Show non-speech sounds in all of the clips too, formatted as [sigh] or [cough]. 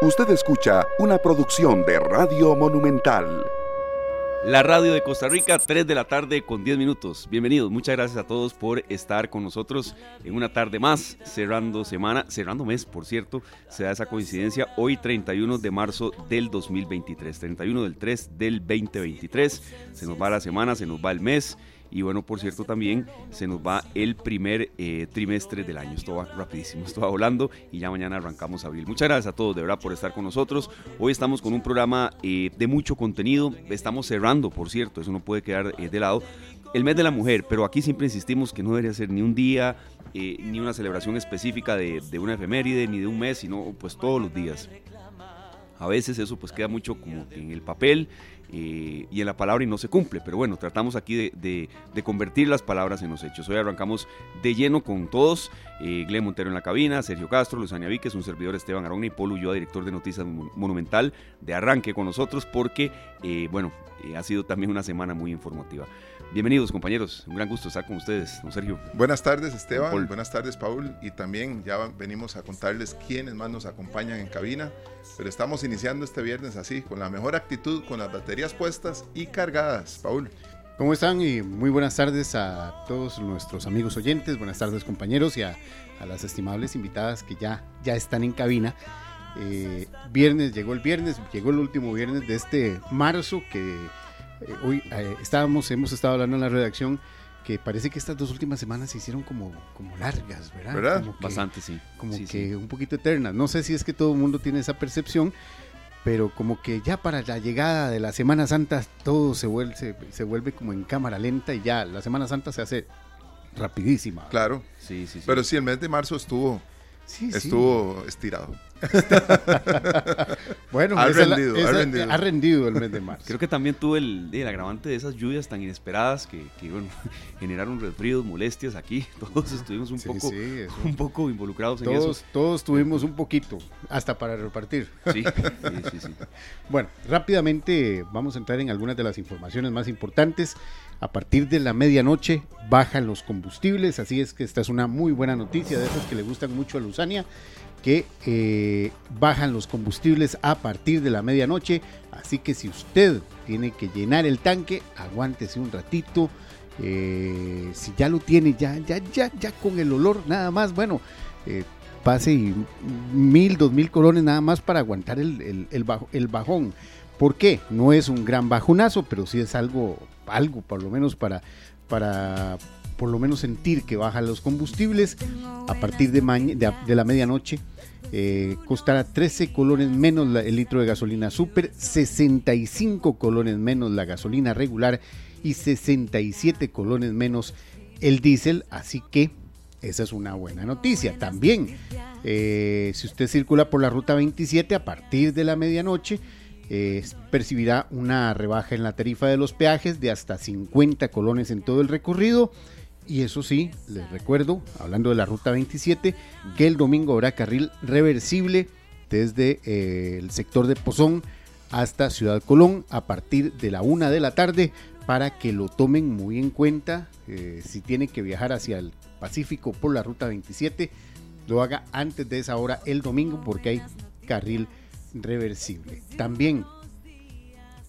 Usted escucha una producción de Radio Monumental. La radio de Costa Rica, 3 de la tarde con 10 minutos. Bienvenidos, muchas gracias a todos por estar con nosotros en una tarde más, cerrando semana, cerrando mes, por cierto, se da esa coincidencia, hoy 31 de marzo del 2023, 31 del 3 del 2023, se nos va la semana, se nos va el mes y bueno, por cierto, también se nos va el primer eh, trimestre del año. Esto va rapidísimo, [laughs] esto va volando y ya mañana arrancamos abril. Muchas gracias a todos de verdad por estar con nosotros. Hoy estamos con un programa eh, de mucho contenido. Estamos cerrando, por cierto, eso no puede quedar eh, de lado. El mes de la mujer, pero aquí siempre insistimos que no debería ser ni un día, ni una celebración específica de, de una efeméride, ni de un mes, sino pues todos los días. A veces eso pues queda mucho como en el papel eh, y en la palabra y no se cumple. Pero bueno, tratamos aquí de, convertir las palabras en los hechos. Hoy arrancamos de lleno con todos. Eh, Montero en la cabina, Sergio Castro, Luzania Víquez, un servidor Esteban Arona y Polo Ulloa, director de Noticias Monumental, de arranque con nosotros porque, eh, bueno, eh, ha sido también una semana muy informativa. Bienvenidos compañeros, un gran gusto estar con ustedes, don Sergio. Buenas tardes Esteban, buenas tardes Paul y también ya venimos a contarles quiénes más nos acompañan en cabina, pero estamos iniciando este viernes así, con la mejor actitud, con las baterías puestas y cargadas. Paul. ¿Cómo están? Y muy buenas tardes a todos nuestros amigos oyentes, buenas tardes compañeros y a, las estimables invitadas que ya, ya están en cabina. Eh, viernes, llegó el viernes, llegó el último viernes de este marzo que eh, hoy eh, estábamos, hemos estado hablando en la redacción que parece que estas dos últimas semanas se hicieron como, como largas, ¿verdad? ¿Verdad? Bastante, sí. Como que un poquito eternas. No sé si es que todo el mundo tiene esa percepción, pero como que ya para la llegada de la Semana Santa todo se vuelve, se, vuelve como en cámara lenta y ya la Semana Santa se hace rapidísima. Claro. Sí, sí, sí. Pero sí, el mes de marzo estuvo, estuvo estirado. [laughs] bueno, ha rendido, ha rendido, el mes de marzo. Creo que también tuve el, el agravante de esas lluvias tan inesperadas que, bueno, [laughs] generaron resfríos, molestias aquí. [laughs] Todos estuvimos un, poco, un poco involucrados en eso. Todos tuvimos un poquito, hasta para repartir. Sí, sí, sí. bueno, rápidamente vamos a entrar en algunas de las informaciones más importantes. A partir de la medianoche bajan los combustibles, así es que esta es una muy buena noticia de esas que le gustan mucho a Luzania que eh, bajan los combustibles a partir de la medianoche. Así que si usted tiene que llenar el tanque, aguántese un ratito. Eh, si ya lo tiene, ya, ya, ya, ya con el olor nada más, bueno, eh, pase mil, dos mil colones nada más para aguantar el, el bajón. ¿Por qué? No es un gran bajonazo, pero sí es algo, algo por lo menos para, para por lo menos sentir que bajan los combustibles a partir de, de, la medianoche. Eh, costará 13 colones menos el litro de gasolina super, 65 colones menos la gasolina regular y 67 colones menos el diésel. Así que esa es una buena noticia. También, eh, si usted circula por la ruta 27 a partir de la medianoche, percibirá una rebaja en la tarifa de los peajes de hasta 50 colones en todo el recorrido y eso sí, les recuerdo, hablando de la ruta 27, que el domingo habrá carril reversible desde eh, el sector de Pozón hasta Ciudad Colón a partir de la una de la tarde para que lo tomen muy en cuenta. Eh, si tiene que viajar hacia el Pacífico por la ruta 27, lo haga antes de esa hora el domingo porque hay carril reversible. También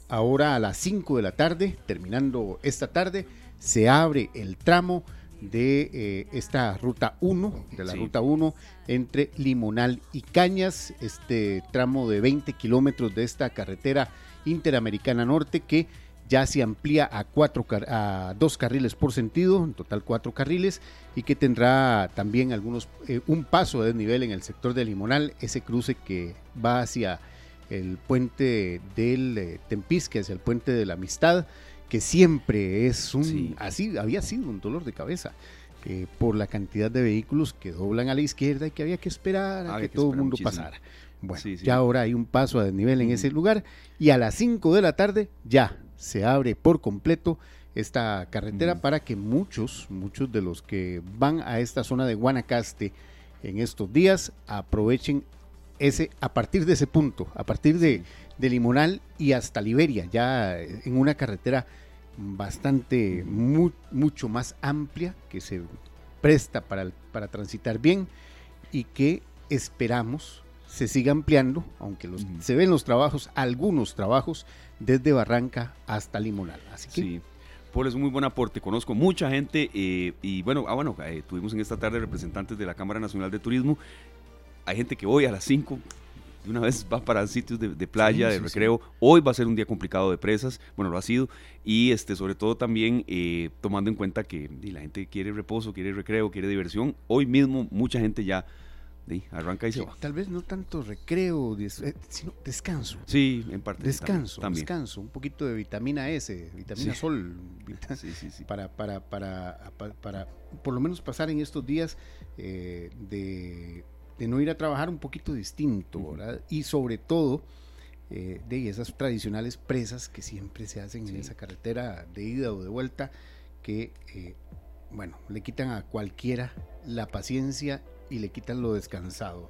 ahora a las 5 de la tarde, terminando esta tarde, se abre el tramo de eh, esta ruta 1, de la ruta 1 entre Limonal y Cañas, este tramo de 20 kilómetros de esta carretera interamericana norte que ya se amplía a, cuatro, a dos carriles por sentido, en total cuatro carriles, y que tendrá también algunos, eh, un paso de desnivel en el sector de Limonal, ese cruce que va hacia el puente del eh, Tempiz, que es el puente de la Amistad, que siempre es un, así había sido un dolor de cabeza. Eh, por la cantidad de vehículos que doblan a la izquierda y que había que esperar a que, todo el mundo pasara. Bueno, ya ahora hay un paso a desnivel en ese lugar y a las 5 de la tarde ya se abre por completo esta carretera para que muchos, muchos de los que van a esta zona de Guanacaste en estos días aprovechen ese, a partir de ese punto, a partir de, de Limonal y hasta Liberia, ya en una carretera bastante, mucho más amplia, que se presta para, para transitar bien y que esperamos, se siga ampliando, aunque los, se ven los trabajos, algunos trabajos, desde Barranca hasta Limonal. Así que sí. Paul es un muy buen aporte. Conozco mucha gente eh, y bueno, ah, bueno eh, tuvimos en esta tarde representantes de la Cámara Nacional de Turismo. Hay gente que hoy a las 5 de una vez va para sitios de, playa, de recreo. Hoy va a ser un día complicado de presas, bueno, lo ha sido. Y este, sobre todo también eh, tomando en cuenta que la gente quiere reposo, quiere recreo, quiere diversión. Hoy mismo mucha gente ya arranca y se va. Tal vez no tanto recreo, eh, sino descanso. Sí, en parte. Descanso, descanso. Un poquito de vitamina S, vitamina sol. [laughs] para, para, para, para, por lo menos pasar en estos días eh, de, no ir a trabajar un poquito distinto, ¿verdad? Y sobre todo... Eh, de esas tradicionales presas que siempre se hacen en esa carretera de ida o de vuelta, que, bueno, le quitan a cualquiera la paciencia y le quitan lo descansado.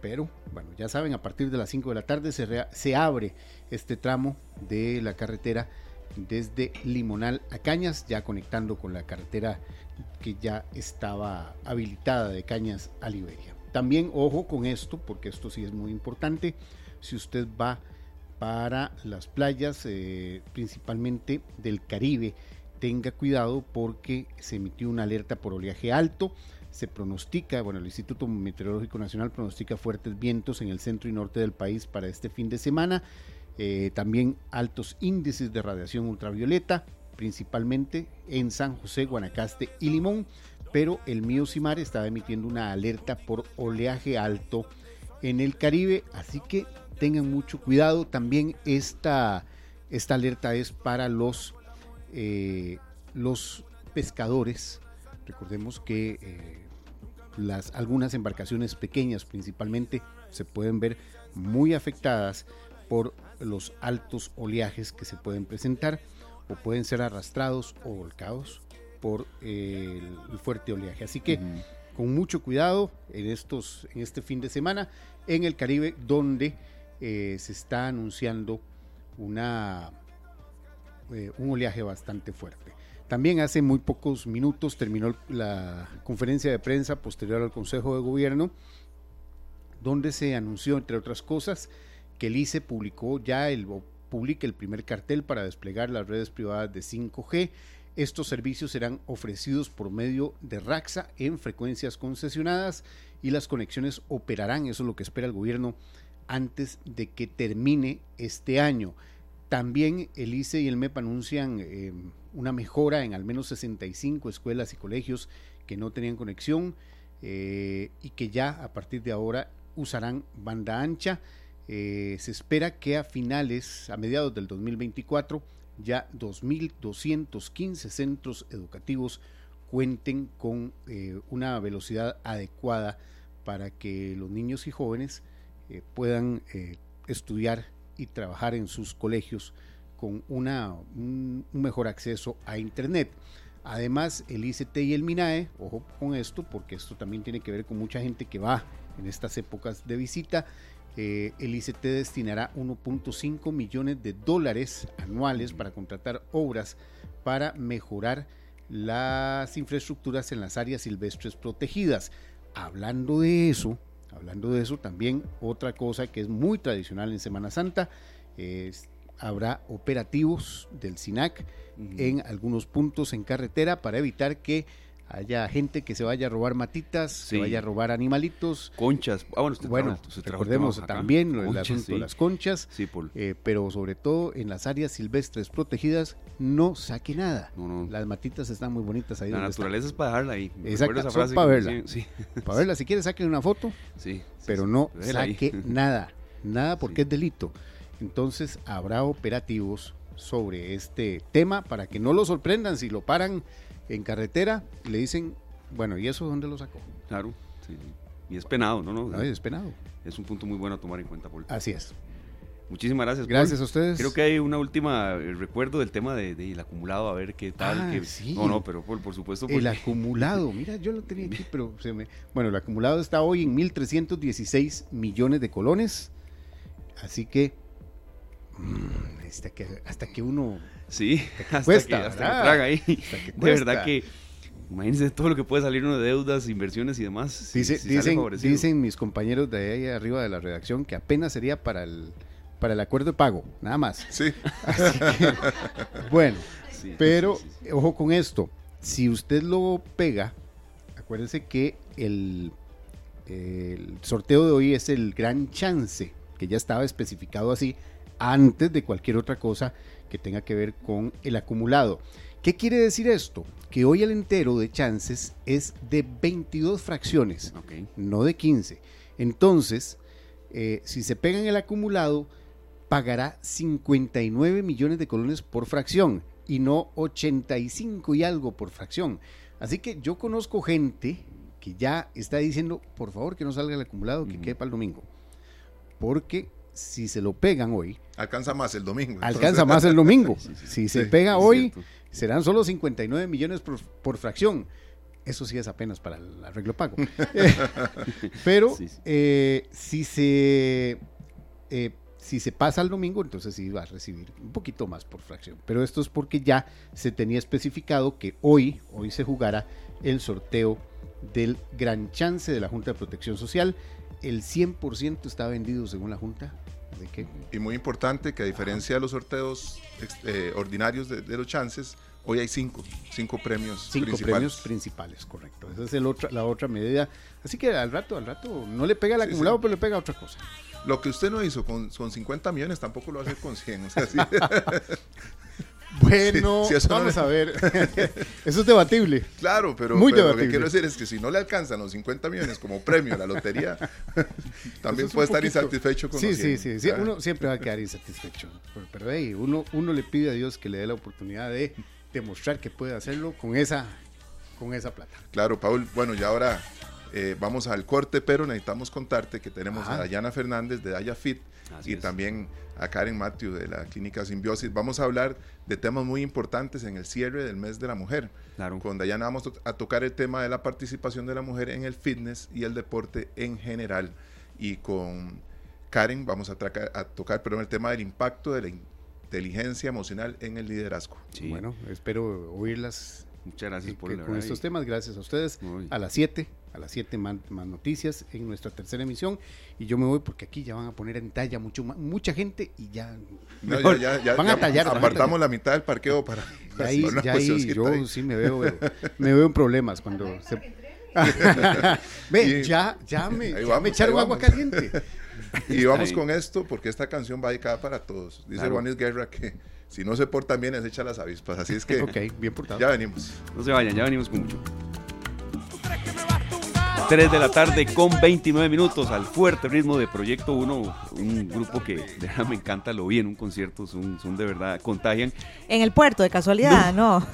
Pero bueno, ya saben, a partir de las 5 de la tarde se, se abre este tramo de la carretera desde Limonal a Cañas, ya conectando con la carretera que ya estaba habilitada de Cañas a Liberia. También ojo con esto, porque esto sí es muy importante, si usted va para las playas, eh, principalmente del Caribe, tenga cuidado porque se emitió una alerta por oleaje alto se pronostica, bueno, el Instituto Meteorológico Nacional pronostica fuertes vientos en el centro y norte del país para este fin de semana, eh, también altos índices de radiación ultravioleta, principalmente en San José, Guanacaste y Limón, pero el Mío Simar está emitiendo una alerta por oleaje alto en el Caribe, así que tengan mucho cuidado, también esta, esta alerta es para los, eh, los pescadores, Recordemos que eh, las, algunas embarcaciones pequeñas principalmente se pueden ver muy afectadas por los altos oleajes que se pueden presentar o pueden ser arrastrados o volcados por eh, el, fuerte oleaje. Así que con mucho cuidado en, estos, en este fin de semana en el Caribe donde eh, se está anunciando una, un oleaje bastante fuerte. También hace muy pocos minutos terminó la conferencia de prensa posterior al Consejo de Gobierno, donde se anunció, entre otras cosas, que el ICE publicó ya el, publica el primer cartel para desplegar las redes privadas de 5G. Estos servicios serán ofrecidos por medio de RAXA en frecuencias concesionadas y las conexiones operarán, eso es lo que espera el gobierno, antes de que termine este año. También el ICE y el MEP anuncian eh, una mejora en al menos 65 escuelas y colegios que no tenían conexión eh, y que ya a partir de ahora usarán banda ancha. Eh, se espera que a finales, a mediados del 2024, ya 2.215 centros educativos cuenten con una velocidad adecuada para que los niños y jóvenes puedan estudiar y trabajar en sus colegios con una, un, mejor acceso a Internet. Además, el ICT y el MINAE, ojo con esto, porque esto también tiene que ver con mucha gente que va en estas épocas de visita. Eh, el ICT destinará 1.5 millones de dólares anuales para contratar obras para mejorar las infraestructuras en las áreas silvestres protegidas. Hablando de eso, Hablando de eso, también otra cosa que es muy tradicional en Semana Santa, es, habrá operativos del SINAC en algunos puntos en carretera para evitar que haya gente que se vaya a robar matitas, se vaya a robar animalitos. Conchas. Ah, bueno, bueno recordemos también el asunto de las conchas, eh, pero sobre todo en las áreas silvestres protegidas, no saque nada. Las matitas están muy bonitas ahí. La naturaleza es para dejarla ahí. Exacto, para verla. [laughs] Para verla, si quiere saque una foto, sí, pero no saque nada, nada porque es delito. Entonces habrá operativos sobre este tema para que no lo sorprendan si lo paran en carretera le dicen, bueno, ¿y eso dónde lo sacó? Claro, sí. Y es penado, ¿no? no, es penado. Es un punto muy bueno a tomar en cuenta, Paul. Así es. Muchísimas gracias. Gracias a ustedes. Creo que hay una última recuerdo del tema del de, acumulado, a ver qué tal. Ah, que, No, no, pero por, por supuesto. El acumulado, mira, yo lo tenía aquí, pero se me. Bueno, el acumulado está hoy en 1.316 millones de colones. Así que. Mm, que hasta que uno Sí, hasta, que, hasta traga ahí. de verdad que Imagínense todo lo que puede salir de deudas, inversiones y demás. dicen, dicen mis compañeros de ahí arriba de la redacción que apenas sería para el, para el acuerdo de pago, nada más. Sí. [laughs] bueno, pero ojo con esto. Si usted lo pega, acuérdense que el, el sorteo de hoy es el gran chance, que ya estaba especificado así antes de cualquier otra cosa que tenga que ver con el acumulado. ¿Qué quiere decir esto? Que hoy el entero de chances es de 22 fracciones, no de 15. Entonces, eh, si se pega en el acumulado, pagará 59 millones de colones por fracción y no 85 y algo por fracción. Así que yo conozco gente que ya está diciendo, por favor que no salga el acumulado, que quede para el domingo. Porque si se lo pegan hoy... Alcanza más el domingo. Alcanza más el domingo. [laughs] si se pega hoy, serán solo 59 millones por, fracción. Eso sí es apenas para el arreglo pago. [laughs] [laughs] Pero eh, si se... Eh, si se pasa al domingo, entonces sí va a recibir un poquito más por fracción. Pero esto es porque ya se tenía especificado que hoy, hoy se jugará el sorteo del gran chance de la Junta de Protección Social. El 100% está vendido según la Junta. Y muy importante que a diferencia de los sorteos eh, ordinarios de, los chances, hoy hay cinco, cinco premios cinco premios principales, correcto. Esa es el otra, la otra medida. Así que al rato, al rato, no le pega el acumulado, pero le pega otra cosa. Lo que usted no hizo con, con 50 millones tampoco lo hace con 100. O sea, [laughs] [laughs] Bueno, vamos a ver. [laughs] Eso es debatible. Claro, pero, lo que quiero decir es que si no le alcanzan los 50 millones como premio a la lotería, [laughs] también puede estar insatisfecho con sí, Sí, sí, sí. Uno siempre va a quedar insatisfecho. Pero, hey, uno, uno le pide a Dios que le dé la oportunidad de demostrar que puede hacerlo con esa, con esa plata. Claro, Paul. Bueno, y ahora eh, vamos al corte, pero necesitamos contarte que tenemos a Dayana Fernández de Daya Fit y también a Karen Matthew de la Clínica Simbiosis. Vamos a hablar de temas muy importantes en el cierre del mes de la mujer. Claro. Con Dayana vamos a tocar el tema de la participación de la mujer en el fitness y el deporte en general. Y con Karen vamos a, a tocar pero el tema del impacto de la inteligencia emocional en el liderazgo. Bueno, espero oírlas. Muchas gracias por Con estos temas, gracias a ustedes. A las 7 a las 7 más, noticias en nuestra tercera emisión. Y yo me voy porque aquí ya van a poner en talla mucho mucha gente y ya, van a tallar. apartamos la mitad del parqueo para [laughs] ahí, ya ahí yo sí me veo, me veo en problemas cuando se [laughs] ve ya ya me, echaron agua caliente. [laughs] Y vamos con esto porque esta canción va dedicada para todos. Dice claro. Juanis Guerra que si no se portan bien es echa las avispas. Así es que bien portado. ya venimos. No se vayan ya venimos con mucho 3 de la tarde con 29 minutos al fuerte ritmo de Proyecto 1, un grupo que de verdad me encanta, lo vi en un concierto, son, son de verdad, contagian. En el puerto, de casualidad, ¿no?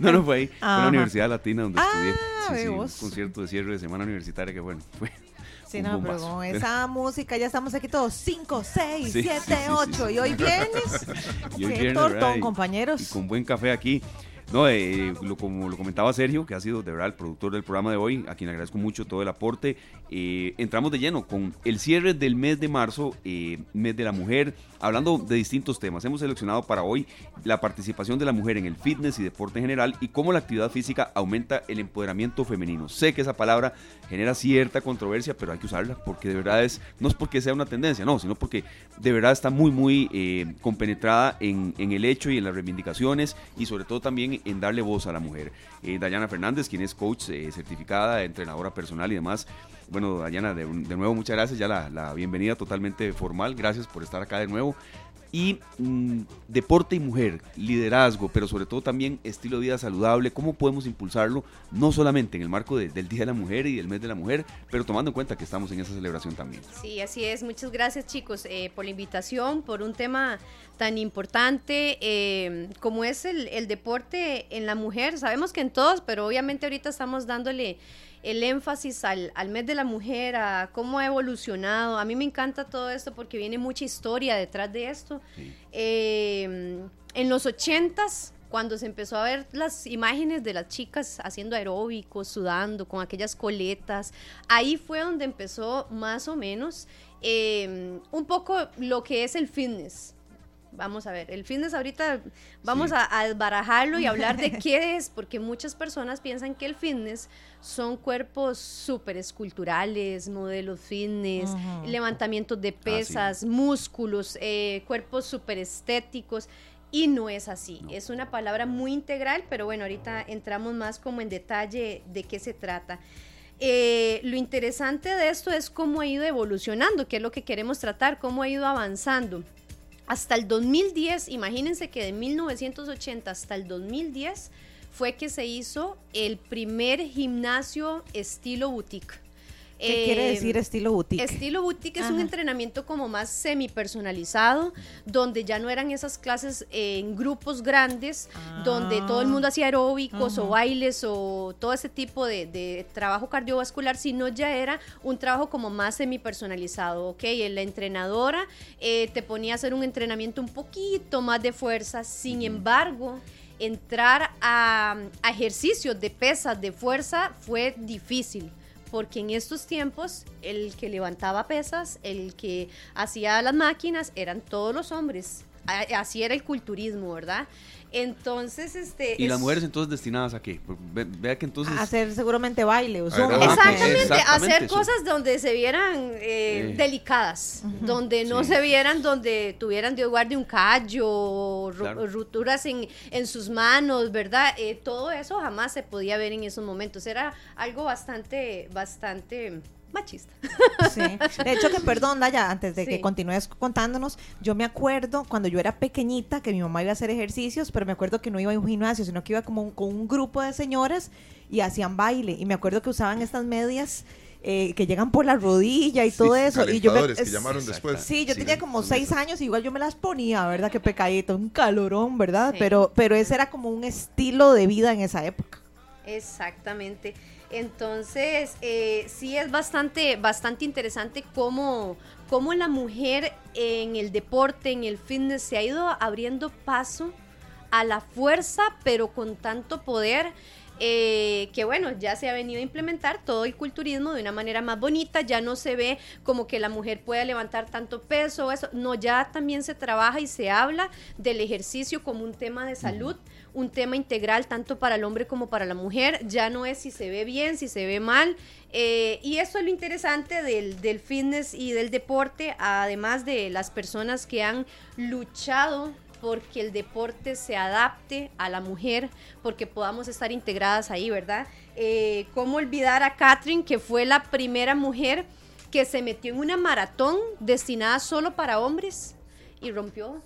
No, [laughs] no, fue ahí, fue en la Universidad Latina donde estudié. Ah, sí, un concierto de cierre de semana universitaria que bueno, fue Sí, no, pero con esa música ya estamos aquí todos 5, 6, 7, 8 y hoy viernes. [laughs] y hoy Qué tortón, compañeros. con buen café aquí. No, eh, lo, como lo comentaba Sergio, que ha sido de verdad el productor del programa de hoy, a quien agradezco mucho todo el aporte. Eh, entramos de lleno con el cierre del mes de marzo, eh, mes de la mujer, hablando de distintos temas. Hemos seleccionado para hoy la participación de la mujer en el fitness y deporte en general y cómo la actividad física aumenta el empoderamiento femenino. Sé que esa palabra genera cierta controversia, pero hay que usarla porque de verdad es, no es porque sea una tendencia, no, sino porque de verdad está muy, muy compenetrada en, en el hecho y en las reivindicaciones y sobre todo también en darle voz a la mujer. Eh, Dayana Fernández, quien es coach eh, certificada, entrenadora personal y demás. Bueno, Dayana, de, nuevo muchas gracias, ya la, la, bienvenida totalmente formal, gracias por estar acá de nuevo y mm, deporte y mujer, liderazgo, pero sobre todo también estilo de vida saludable, cómo podemos impulsarlo, no solamente en el marco del Día de la Mujer y del Mes de la Mujer, pero tomando en cuenta que estamos en esa celebración también. Sí, así es. Muchas gracias chicos eh, por la invitación, por un tema tan importante eh, como es el, el deporte en la mujer. Sabemos que en todos, pero obviamente ahorita estamos dándole el énfasis al, mes de la mujer, a cómo ha evolucionado. A mí me encanta todo esto porque viene mucha historia detrás de esto. Em, en los ochentas, cuando se empezó a ver las imágenes de las chicas haciendo aeróbicos, sudando, con aquellas coletas, ahí fue donde empezó más o menos em, un poco lo que es el fitness Vamos a ver, el fitness ahorita vamos a, a, barajarlo y hablar de [laughs] qué es, porque muchas personas piensan que el fitness son cuerpos súper esculturales, modelos fitness, levantamientos de ah, pesas, músculos, eh, cuerpos súper estéticos. Y no es así, es una palabra muy integral, pero bueno, ahorita entramos más como en detalle de qué se trata. Eh, lo interesante de esto es cómo ha ido evolucionando, que es lo que queremos tratar, cómo ha ido avanzando. Hasta el 2010, imagínense que de 1980 hasta el 2010 fue que se hizo el primer gimnasio estilo boutique. ¿Qué quiere decir estilo boutique? Estilo boutique es un entrenamiento como más semi personalizado, donde ya no eran esas clases en grupos grandes, donde todo el mundo hacía aeróbicos o bailes o todo ese tipo de, trabajo cardiovascular, sino ya era un trabajo como más semi personalizado, ¿ok? La entrenadora eh, te ponía a hacer un entrenamiento un poquito más de fuerza, sin embargo entrar a, ejercicios de pesas, de fuerza, fue difícil porque en estos tiempos el que levantaba pesas, el que hacía las máquinas, eran todos los hombres. Así era el culturismo, ¿verdad? Entonces, este. ¿Y las mujeres entonces destinadas a qué? Vea que entonces. hacer seguramente baile o Exactamente, hacer cosas donde se vieran eh, delicadas, donde no se vieran, donde tuvieran Dios guarde un callo, rupturas en, en, sus manos, ¿verdad? Eh, todo eso jamás se podía ver en esos momentos. Era algo bastante, bastante machista. Sí. De hecho, que perdón, Daya, antes de que continúes contándonos, yo me acuerdo cuando yo era pequeñita que mi mamá iba a hacer ejercicios, pero me acuerdo que no iba a un gimnasio, sino que iba como con un grupo de señoras y hacían baile. Y me acuerdo que usaban estas medias. Eh, que llegan por la rodilla y todo eso. Y yo me, que llamaron después. Sí, yo tenía como seis años, y igual yo me las ponía, ¿verdad? Qué pecadito, un calorón, ¿verdad? Pero, pero ese era como un estilo de vida en esa época. Exactamente. Entonces, eh, sí es bastante, bastante interesante cómo, cómo la mujer en el deporte, en el fitness, se ha ido abriendo paso a la fuerza, pero con tanto poder eh, que bueno, ya se ha venido a implementar todo el culturismo de una manera más bonita, ya no se ve como que la mujer pueda levantar tanto peso, o eso, no, ya también se trabaja y se habla del ejercicio como un tema de salud, un tema integral tanto para el hombre como para la mujer, ya no es si se ve bien, si se ve mal, eh, y eso es lo interesante del, del fitness y del deporte, además de las personas que han luchado porque el deporte se adapte a la mujer, porque podamos estar integradas ahí, ¿verdad? Eh, ¿Cómo olvidar a Catherine, que fue la primera mujer que se metió en una maratón destinada solo para hombres y rompió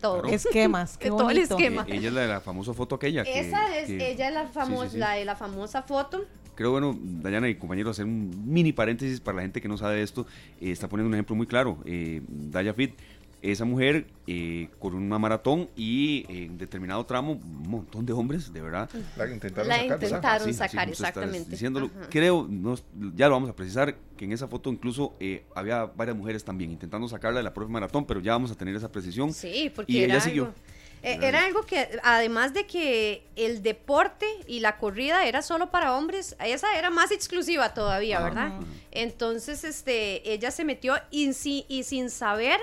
todo. Esquemas, [laughs] qué todo el esquema. E-, ella es la de la famosa foto aquella. Esa es, ella es la, famosa, la de la famosa foto creo, bueno, Dayana y compañeros, hacer un mini paréntesis para la gente que no sabe esto, eh, está poniendo un ejemplo muy claro. Eh, Daya Fit esa mujer eh, con una maratón y en determinado tramo un montón de hombres, de verdad. La intentaron la sacar, intentaron sacar exactamente. Diciéndolo, creo, ya lo vamos a precisar, que en esa foto incluso eh, había varias mujeres también intentando sacarla de la propia maratón, pero ya vamos a tener esa precisión. Sí, porque y ella siguió. Eh, era algo que, además de que el deporte y la corrida era solo para hombres, esa era más exclusiva todavía, ¿verdad? Entonces, este, ella se metió y, y sin saber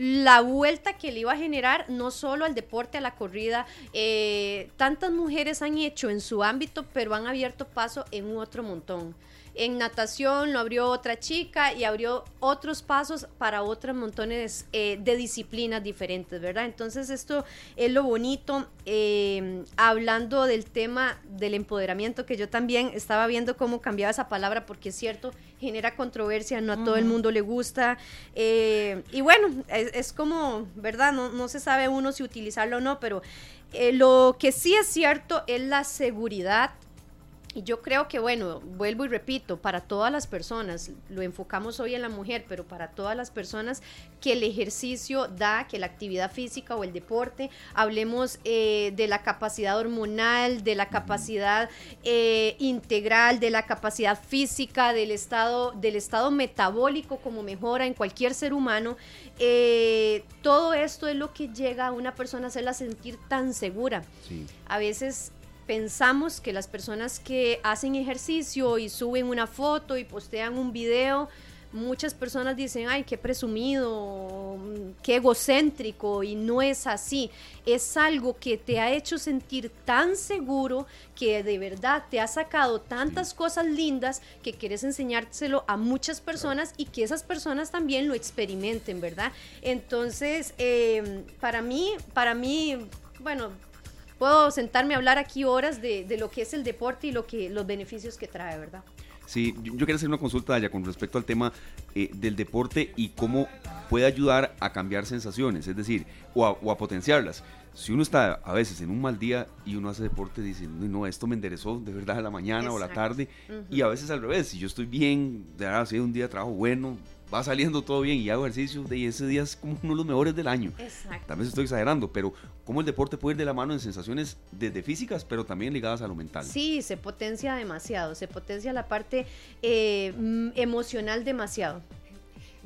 la vuelta que le iba a generar no solo al deporte, a la corrida. Eh, tantas mujeres han hecho en su ámbito, pero han abierto paso en otro montón. En natación lo abrió otra chica y abrió otros pasos para otros montones eh, de disciplinas diferentes, ¿verdad? Entonces esto es lo bonito. Eh, hablando del tema del empoderamiento, que yo también estaba viendo cómo cambiaba esa palabra, porque es cierto, genera controversia, no a todo el mundo le gusta. Eh, y bueno, es, como, ¿verdad? No, no, se sabe uno si utilizarlo o no, pero lo que sí es cierto es la seguridad y yo creo que, bueno, vuelvo y repito, para todas las personas, lo enfocamos hoy en la mujer, pero para todas las personas que el ejercicio da, que la actividad física o el deporte, hablemos eh, de la capacidad hormonal, de la capacidad eh, integral, de la capacidad física, del estado, del estado metabólico como mejora en cualquier ser humano, eh, todo esto es lo que llega a una persona a hacerla sentir tan segura. A veces pensamos que las personas que hacen ejercicio y suben una foto y postean un video, muchas personas dicen, ay, qué presumido, qué egocéntrico, y no es así. Es algo que te ha hecho sentir tan seguro que de verdad te ha sacado tantas cosas lindas que quieres enseñárselo a muchas personas y que esas personas también lo experimenten, ¿verdad? Entonces, em, para mí, para mí, bueno, puedo sentarme a hablar aquí horas de, de, lo que es el deporte y lo que, los beneficios que trae, ¿verdad? Sí, yo, quiero hacer una consulta ya con respecto al tema eh, del deporte y cómo puede ayudar a cambiar sensaciones, es decir, o a, o a, potenciarlas. Si uno está a veces en un mal día y uno hace deporte, dice, no, esto me enderezó de verdad a la mañana Exacto. o la tarde, uh -huh. y a veces al revés, si yo estoy bien, de verdad, si un día de trabajo bueno, va saliendo todo bien y hago ejercicio, de ese día es como uno de los mejores del año. Exacto. Tal vez estoy exagerando, pero cómo el deporte puede ir de la mano en sensaciones desde físicas, pero también ligadas a lo mental. Sí, se potencia demasiado, se potencia la parte eh, emocional demasiado.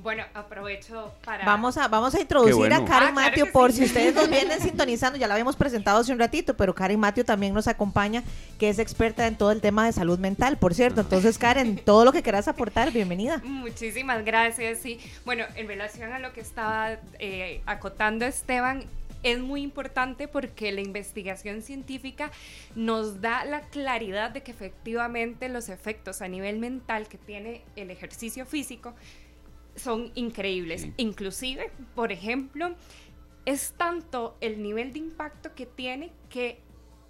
Bueno, aprovecho para... Vamos a, vamos a introducir bueno. a Karen Ah, Mateo por sí. si ustedes nos vienen [laughs] sintonizando, ya la habíamos presentado hace un ratito, pero Karen Mateo también nos acompaña, que es experta en todo el tema de salud mental, por cierto. Entonces, Karen, [laughs] todo lo que quieras aportar, bienvenida. Muchísimas gracias. Sí, bueno, en relación a lo que estaba eh, acotando Esteban, es muy importante porque la investigación científica nos da la claridad de que efectivamente los efectos a nivel mental que tiene el ejercicio físico son increíbles. Sí. Inclusive, por ejemplo, es tanto el nivel de impacto que tiene que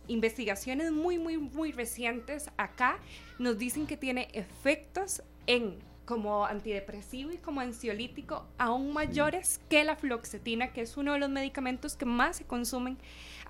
investigaciones muy, muy, muy recientes acá nos dicen que tiene efectos en como antidepresivo y como ansiolítico aún mayores que la fluoxetina, que es uno de los medicamentos que más se consumen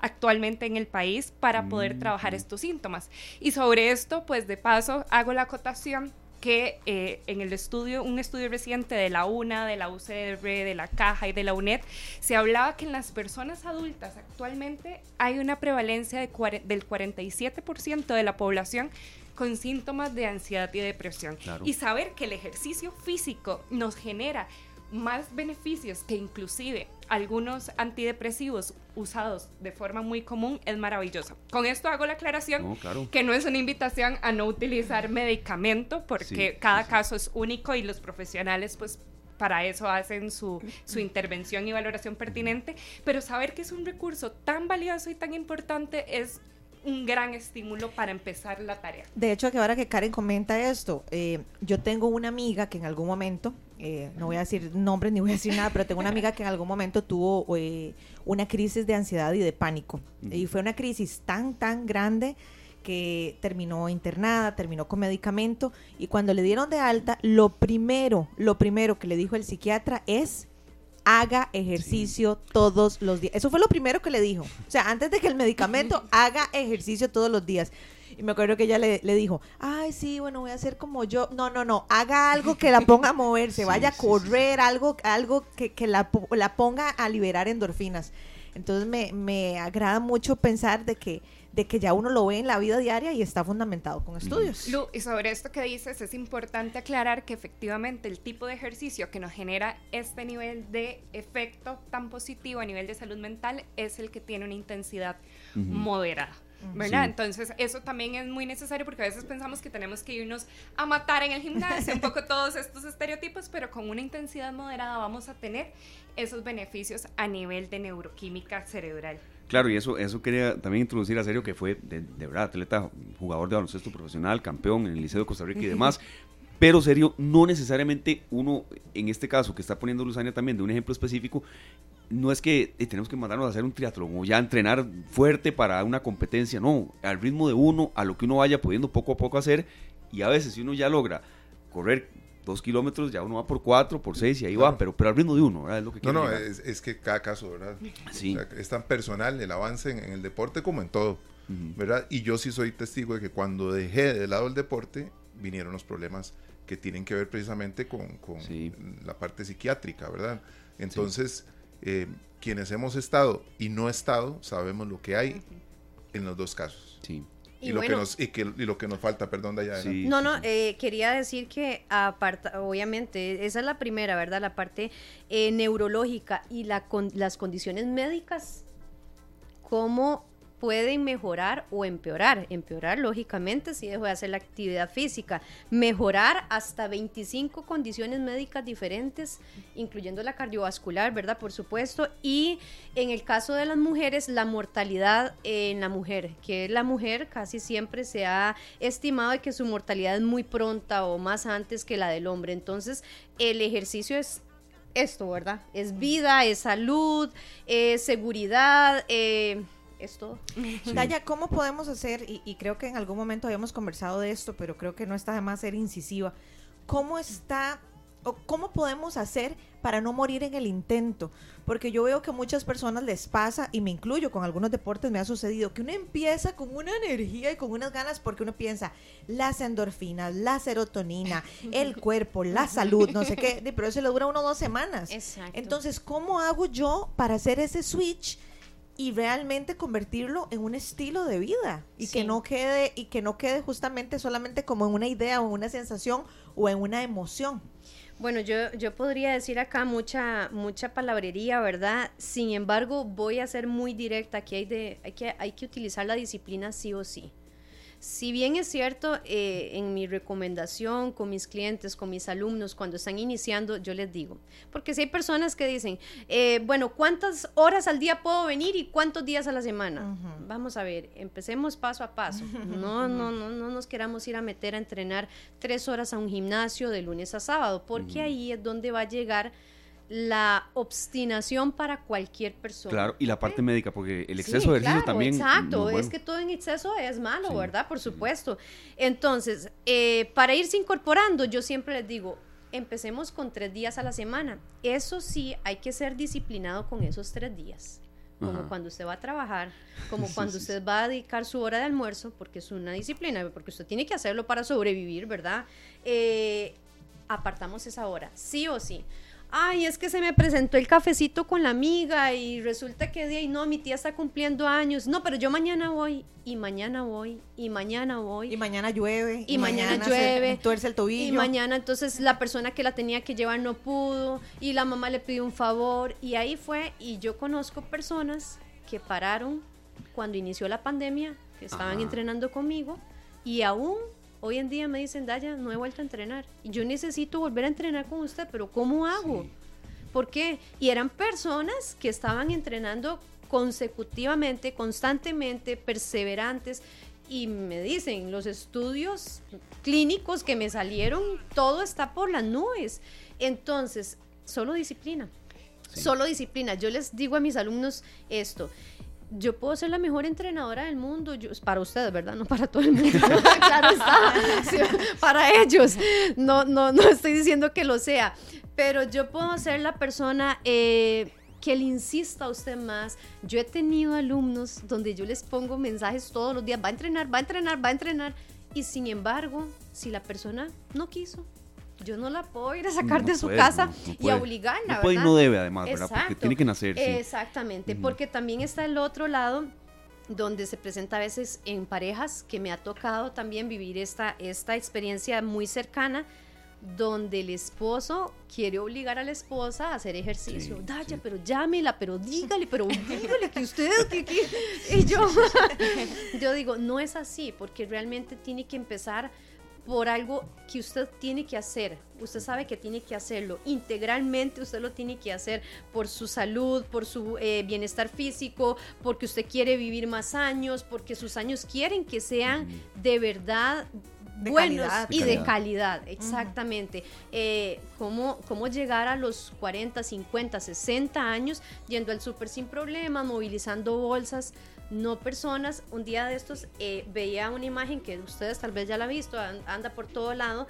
actualmente en el país para poder trabajar estos síntomas. Y sobre esto, pues de paso, hago la acotación que eh, en el estudio, un estudio reciente de la UNA, de la UCR, de la Caja y de la UNED, se hablaba que en las personas adultas actualmente hay una prevalencia de del 47% de la población con síntomas de ansiedad y depresión. Claro. Y saber que el ejercicio físico nos genera más beneficios que inclusive algunos antidepresivos usados de forma muy común es maravilloso. Con esto hago la aclaración No, claro. que no es una invitación a no utilizar medicamento porque Sí, cada sí, sí. caso es único y los profesionales pues para eso hacen su, su intervención y valoración pertinente, pero saber que es un recurso tan valioso y tan importante es un gran estímulo para empezar la tarea. De hecho, que ahora que Karen comenta esto, eh, yo tengo una amiga que en algún momento, eh, no voy a decir nombres ni voy a decir nada, pero tengo una amiga que en algún momento tuvo eh, una crisis de ansiedad y de pánico. Y fue una crisis tan, tan grande que terminó internada, terminó con medicamento y cuando le dieron de alta, lo primero, lo primero que le dijo el psiquiatra es haga ejercicio todos los días. Eso fue lo primero que le dijo. O sea, antes de que el medicamento [laughs] haga ejercicio todos los días. Y me acuerdo que ella le, le dijo, ay, sí, bueno, voy a hacer como yo. No, no, no, haga algo que la ponga a [laughs] moverse, Sí, vaya a sí, sí, correr, algo, algo que, que la, po- la ponga a liberar endorfinas. Entonces me, me agrada mucho pensar de que, de que ya uno lo ve en la vida diaria y está fundamentado con estudios. Lu, y sobre esto que dices, es importante aclarar que efectivamente el tipo de ejercicio que nos genera este nivel de efecto tan positivo a nivel de salud mental es el que tiene una intensidad moderada. ¿Verdad? Sí. Entonces, eso también es muy necesario porque a veces pensamos que tenemos que irnos a matar en el gimnasio, un poco todos estos estereotipos, pero con una intensidad moderada vamos a tener esos beneficios a nivel de neuroquímica cerebral. Claro, y eso, eso quería también introducir a Serio, que fue de, de verdad atleta, jugador de baloncesto profesional, campeón en el Liceo de Costa Rica y demás. [laughs] Pero Serio, no necesariamente uno, en este caso que está poniendo Luzania también de un ejemplo específico, no es que eh, tenemos que mandarnos a hacer un triatlón o ya entrenar fuerte para una competencia, no, al ritmo de uno, a lo que uno vaya pudiendo poco a poco hacer, y a veces si uno ya logra correr dos kilómetros, ya uno va por cuatro, por seis y ahí va, Claro. pero, pero al ritmo de uno, ¿verdad? Es lo que No, no, es, es que cada caso, ¿verdad? Sí. O sea, es tan personal el avance en, en el deporte como en todo, Ujú. ¿verdad? Y yo sí soy testigo de que cuando dejé de lado el deporte, vinieron los problemas que tienen que ver precisamente con, con Sí. la parte psiquiátrica, ¿verdad? Entonces, eh, quienes hemos estado y no estado, sabemos lo que hay en los dos casos. Sí. Y, Y lo, que bueno. nos, y, que, y lo que nos falta, perdón, Daya. Sí. No, no, eh, quería decir que aparta, obviamente, esa es la primera, ¿verdad? La parte eh, neurológica y la con- las condiciones médicas, cómo pueden mejorar o empeorar. Empeorar, lógicamente, si dejo de hacer la actividad física. Mejorar hasta 25 condiciones médicas diferentes, incluyendo la cardiovascular, ¿verdad? Por supuesto. Y en el caso de las mujeres, la mortalidad en la mujer, que la mujer casi siempre se ha estimado que su mortalidad es muy pronta o más antes que la del hombre. Entonces, el ejercicio es esto, ¿verdad? Es vida, es salud, es seguridad, eh, es todo. Daya, ¿cómo podemos hacer, y, y, creo que en algún momento habíamos conversado de esto, pero creo que no está de más ser incisiva, ¿cómo está ¿Cómo podemos hacer para no morir en el intento? Porque yo veo que a muchas personas les pasa, y me incluyo con algunos deportes, me ha sucedido, que uno empieza con una energía y con unas ganas porque uno piensa las endorfinas, la serotonina, [laughs] el cuerpo, la salud, no sé qué, pero eso le dura uno o dos semanas. Exacto. Entonces, ¿cómo hago yo para hacer ese switch? Y realmente convertirlo en un estilo de vida y que no quede y que no quede justamente solamente como en una idea o en una sensación o en una emoción. Bueno, yo, yo podría decir acá mucha, mucha palabrería, ¿verdad? Sin embargo, voy a ser muy directa. Aquí hay, de, hay, que, hay que utilizar la disciplina sí o sí. Si bien es cierto, eh, en mi recomendación con mis clientes, con mis alumnos, cuando están iniciando, yo les digo, porque si hay personas que dicen, eh, bueno, ¿cuántas horas al día puedo venir y cuántos días a la semana? Vamos a ver, empecemos paso a paso. [laughs] No, no, no, no nos queramos ir a meter a entrenar tres horas a un gimnasio de lunes a sábado, porque ahí es donde va a llegar la obstinación para cualquier persona. Claro, y la parte médica, porque el exceso de ejercicio también. Exacto, es que todo en exceso es malo, ¿verdad? Por supuesto. Entonces, eh, para irse incorporando, yo siempre les digo, empecemos con tres días a la semana. Eso sí, hay que ser disciplinado con esos tres días. Como cuando usted va a trabajar, como [laughs] cuando usted va a dedicar su hora de almuerzo, porque es una disciplina, porque usted tiene que hacerlo para sobrevivir, ¿verdad? Eh, apartamos esa hora, sí o sí ay, es que se me presentó el cafecito con la amiga y resulta que día y no, mi tía está cumpliendo años. No, pero yo mañana voy y mañana voy y mañana voy. Y mañana llueve. Y, mañana, llueve. tuerce el tobillo. Y mañana entonces la persona que la tenía que llevar no pudo y la mamá le pidió un favor y ahí fue y yo conozco personas que pararon cuando inició la pandemia, que estaban entrenando conmigo y aún Hoy en día me dicen, Daya, no he vuelto a entrenar. Yo necesito volver a entrenar con usted, pero ¿cómo hago? ¿Por qué? Y eran personas que estaban entrenando consecutivamente, constantemente, perseverantes. Y me dicen, los estudios clínicos que me salieron, todo está por las nubes. Entonces, solo disciplina. Solo disciplina. Yo les digo a mis alumnos esto yo puedo ser la mejor entrenadora del mundo, yo, para ustedes, ¿verdad? No para todo el mundo, [laughs] claro está, para ellos. No, no, no estoy diciendo que lo sea, pero yo puedo ser la persona eh, que le insista a usted más. Yo he tenido alumnos donde yo les pongo mensajes todos los días, va a entrenar, va a entrenar, va a entrenar, y sin embargo, si la persona no quiso, yo no la puedo ir a sacar de su casa y a obligarla, no puede y no debe además, ¿verdad? Porque tiene que nacer. Exactamente, porque también está el otro lado donde se presenta a veces en parejas que me ha tocado también vivir esta, esta experiencia muy cercana donde el esposo quiere obligar a la esposa a hacer ejercicio. Daya, pero llámela, pero [laughs] dígale, pero dígale que usted... Que, Y yo, [laughs] yo digo, no es así, porque realmente tiene que empezar por algo que usted tiene que hacer. Usted sabe que tiene que hacerlo. Integralmente usted lo tiene que hacer por su salud, por su eh, bienestar físico, porque usted quiere vivir más años, porque sus años quieren que sean de verdad buenos y de calidad, exactamente. Eh, ¿cómo, ¿Cómo llegar a los 40, 50, 60 años yendo al súper sin problemas, movilizando bolsas? No personas. Un día de estos eh, veía una imagen que ustedes tal vez ya la han visto, anda por todo lado,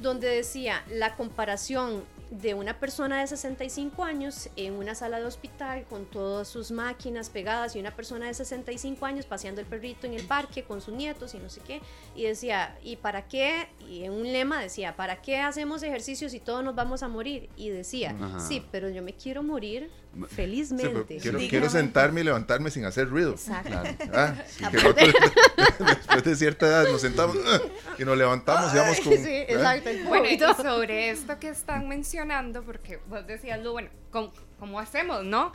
donde decía la comparación de una persona de 65 años en una sala de hospital con todas sus máquinas pegadas y una persona de 65 años paseando el perrito en el parque con sus nietos y no sé qué. Y decía, ¿y para qué? Y en un lema decía, ¿para qué hacemos ejercicios si todos nos vamos a morir? Y decía, sí, pero yo me quiero morir felizmente. quiero, sentarme y levantarme sin hacer ruido. Exacto. Ah, [laughs] [laughs] [laughs] después de cierta edad nos sentamos ah, y nos levantamos y vamos con... Sí, exacto. Bueno, y sobre esto que están mencionando, porque vos decías, lo bueno, ¿cómo, hacemos, no?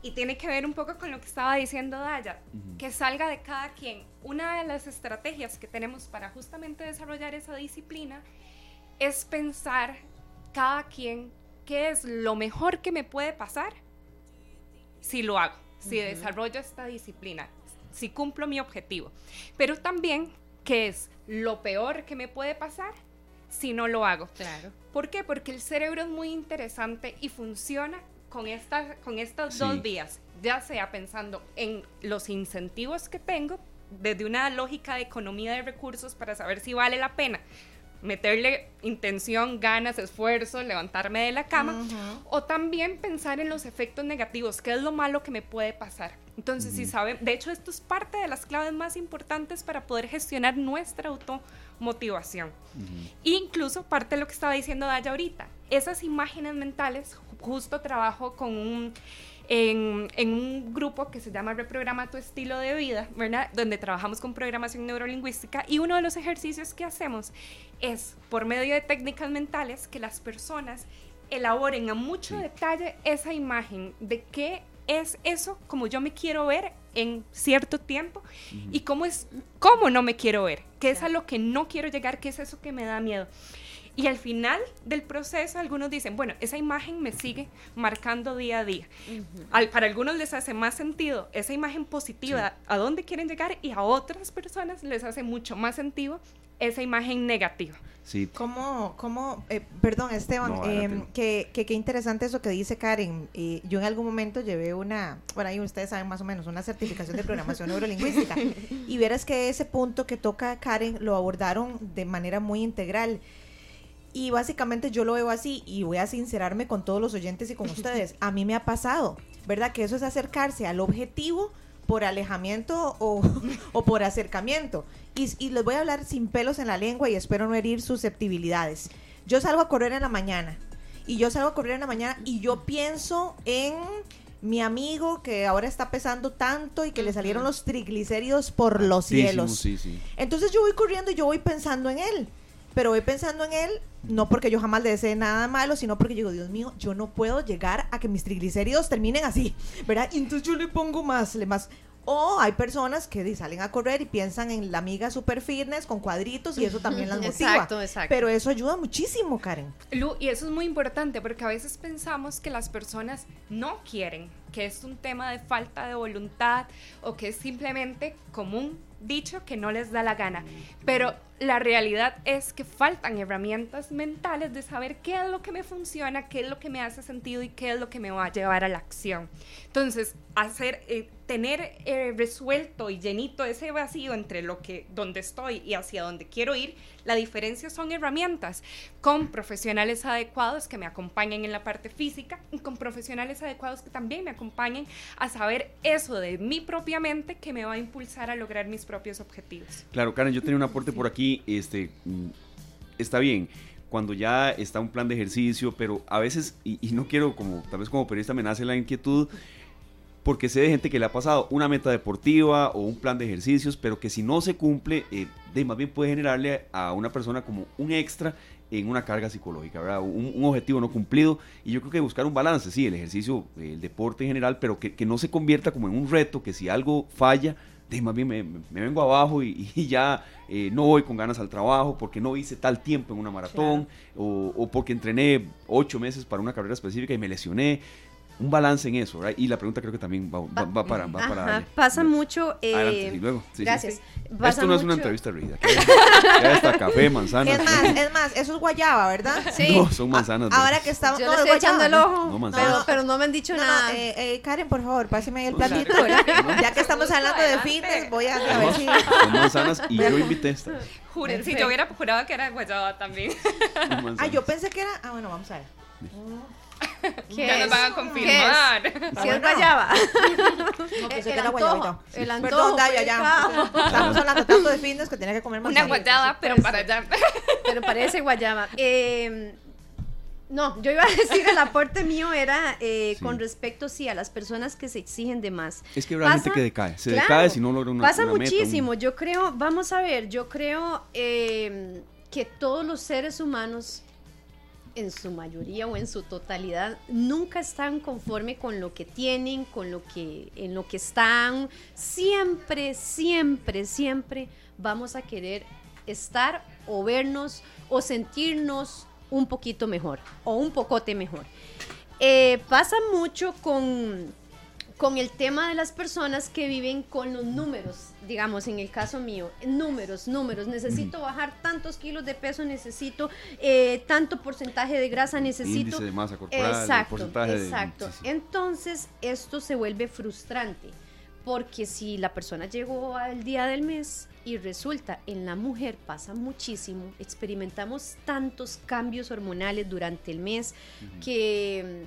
y tiene que ver un poco con lo que estaba diciendo Daya, que salga de cada quien. Una de las estrategias que tenemos para justamente desarrollar esa disciplina es pensar cada quien qué es lo mejor que me puede pasar si lo hago, si desarrollo esta disciplina, si cumplo mi objetivo. Pero también qué es lo peor que me puede pasar si no lo hago. Claro. ¿Por qué? Porque el cerebro es muy interesante y funciona con, esta, con estas dos vías, ya sea pensando en los incentivos que tengo, desde una lógica de economía de recursos para saber si vale la pena meterle intención, ganas, esfuerzo, levantarme de la cama, o también pensar en los efectos negativos, qué es lo malo que me puede pasar. Entonces, si saben, de hecho, esto es parte de las claves más importantes para poder gestionar nuestra automotivación. Incluso parte de lo que estaba diciendo Daya ahorita, esas imágenes mentales, justo trabajo con un en, un grupo que se llama Reprograma tu estilo de vida, ¿verdad? Donde trabajamos con programación neurolingüística y uno de los ejercicios que hacemos es, por medio de técnicas mentales, que las personas elaboren a mucho detalle esa imagen de qué es eso como yo me quiero ver en cierto tiempo y cómo es cómo no me quiero ver, qué es a lo que no quiero llegar, qué es eso que me da miedo. Y al final del proceso, algunos dicen, bueno, esa imagen me sigue marcando día a día. para algunos les hace más sentido esa imagen positiva, a dónde quieren llegar, y a otras personas les hace mucho más sentido esa imagen negativa. Sí. ¿Cómo, cómo eh, perdón Esteban, em, que, qué interesante eso que dice Karen. Eh, yo en algún momento llevé una, bueno, ahí ustedes saben más o menos, una certificación de programación [laughs] neurolingüística. y verás que ese punto que toca Karen lo abordaron de manera muy integral. Y básicamente yo lo veo así y voy a sincerarme con todos los oyentes y con [laughs] ustedes. A mí me ha pasado, ¿verdad? Que eso es acercarse al objetivo por alejamiento [laughs] o, por acercamiento. Y, y, les voy a hablar sin pelos en la lengua y espero no herir susceptibilidades. Yo salgo a correr en la mañana y yo salgo a correr en la mañana y yo pienso en mi amigo que ahora está pesando tanto y que le salieron los triglicéridos por los cielos. Entonces yo voy corriendo y yo voy pensando en él pero voy pensando en él, no porque yo jamás le desee nada malo, sino porque digo, Dios mío, yo no puedo llegar a que mis triglicéridos terminen así, ¿verdad? Y entonces yo le pongo más, le más. O hay personas que salen a correr y piensan en la amiga super fitness con cuadritos y eso también las [laughs] motiva. Exacto, exacto. Pero eso ayuda muchísimo, Karen. Lu, y eso es muy importante porque a veces pensamos que las personas no quieren, que es un tema de falta de voluntad o que es simplemente común dicho que no les da la gana. Pero la realidad es que faltan herramientas mentales de saber qué es lo que me funciona, qué es lo que me hace sentido y qué es lo que me va a llevar a la acción. Entonces, hacer, eh, tener eh, resuelto y llenito ese vacío entre lo que, donde estoy y hacia donde quiero ir, la diferencia son herramientas con profesionales adecuados que me acompañen en la parte física y con profesionales adecuados que también me acompañen a saber eso de mi propia mente que me va a impulsar a lograr mis propios objetivos. Claro, Karen, yo tenía un aporte por aquí, este, mm, está bien cuando ya está un plan de ejercicio, pero a veces, y, no quiero como, tal vez como periodista me nace la inquietud, porque sé de gente que le ha pasado una meta deportiva o un plan de ejercicios, pero que si no se cumple, eh, de más bien puede generarle a una persona como un extra en una carga psicológica. Un, objetivo no cumplido. Y yo creo que buscar un balance, sí, el ejercicio, el deporte en general, pero que, no se convierta como en un reto, que si algo falla, de más bien me, vengo abajo [laughs] y, ya eh, no voy con ganas al trabajo porque no hice tal tiempo en una maratón o, o, porque entrené ocho meses para una carrera específica y me lesioné un balance en eso, ¿right? Y la pregunta creo que también va, va, para, va para Pasa mucho. Eh, y luego. gracias. Esto no es una entrevista rígida. Ya está café, manzanas. Es más, es más, eso es guayaba, ¿verdad? Sí. No, son manzanas. ahora que estamos. Yo no, le estoy echando el ojo. No, pero, pero, no me han dicho nada. Eh, eh, Karen, por favor, páseme el platito, ¿verdad? ya que estamos hablando de fitness, voy a, a ver si. Son manzanas y yo invité esta. Juren, si yo hubiera jurado que era guayaba también. ah, yo pensé que era. Ah, bueno, vamos a ver. [laughs] ¿Qué ya nos van a confirmar. Si es guayaba. [laughs] No, que se queda guayabita. El antojo. Perdón, Daya, ya. Estamos hablando tanto de fitness que tiene que comer más. [laughs] Una guayaba, pero para allá. Pero parece guayaba. Eh, no, yo iba a decir el aporte mío era eh, con respecto, sí, a las personas que se exigen de más. Es que realmente que decae, se decae si no logra una Pasa muchísimo, yo creo, vamos a ver, yo creo eh, que todos los seres humanos en su mayoría o en su totalidad nunca están conforme con lo que tienen, con lo que en lo que están. Siempre, siempre, siempre vamos a querer estar o vernos o sentirnos un poquito mejor o un pocote mejor. Eh, pasa mucho con, con el tema de las personas que viven con los números, digamos, en el caso mío, números, números, necesito bajar tantos kilos de peso, necesito eh, tanto porcentaje de grasa, necesito... Índice de masa corporal, exacto, porcentaje de- exacto. sí, sí. Entonces, esto se vuelve frustrante, porque si la persona llegó al día del mes y resulta en la mujer pasa muchísimo, experimentamos tantos cambios hormonales durante el mes que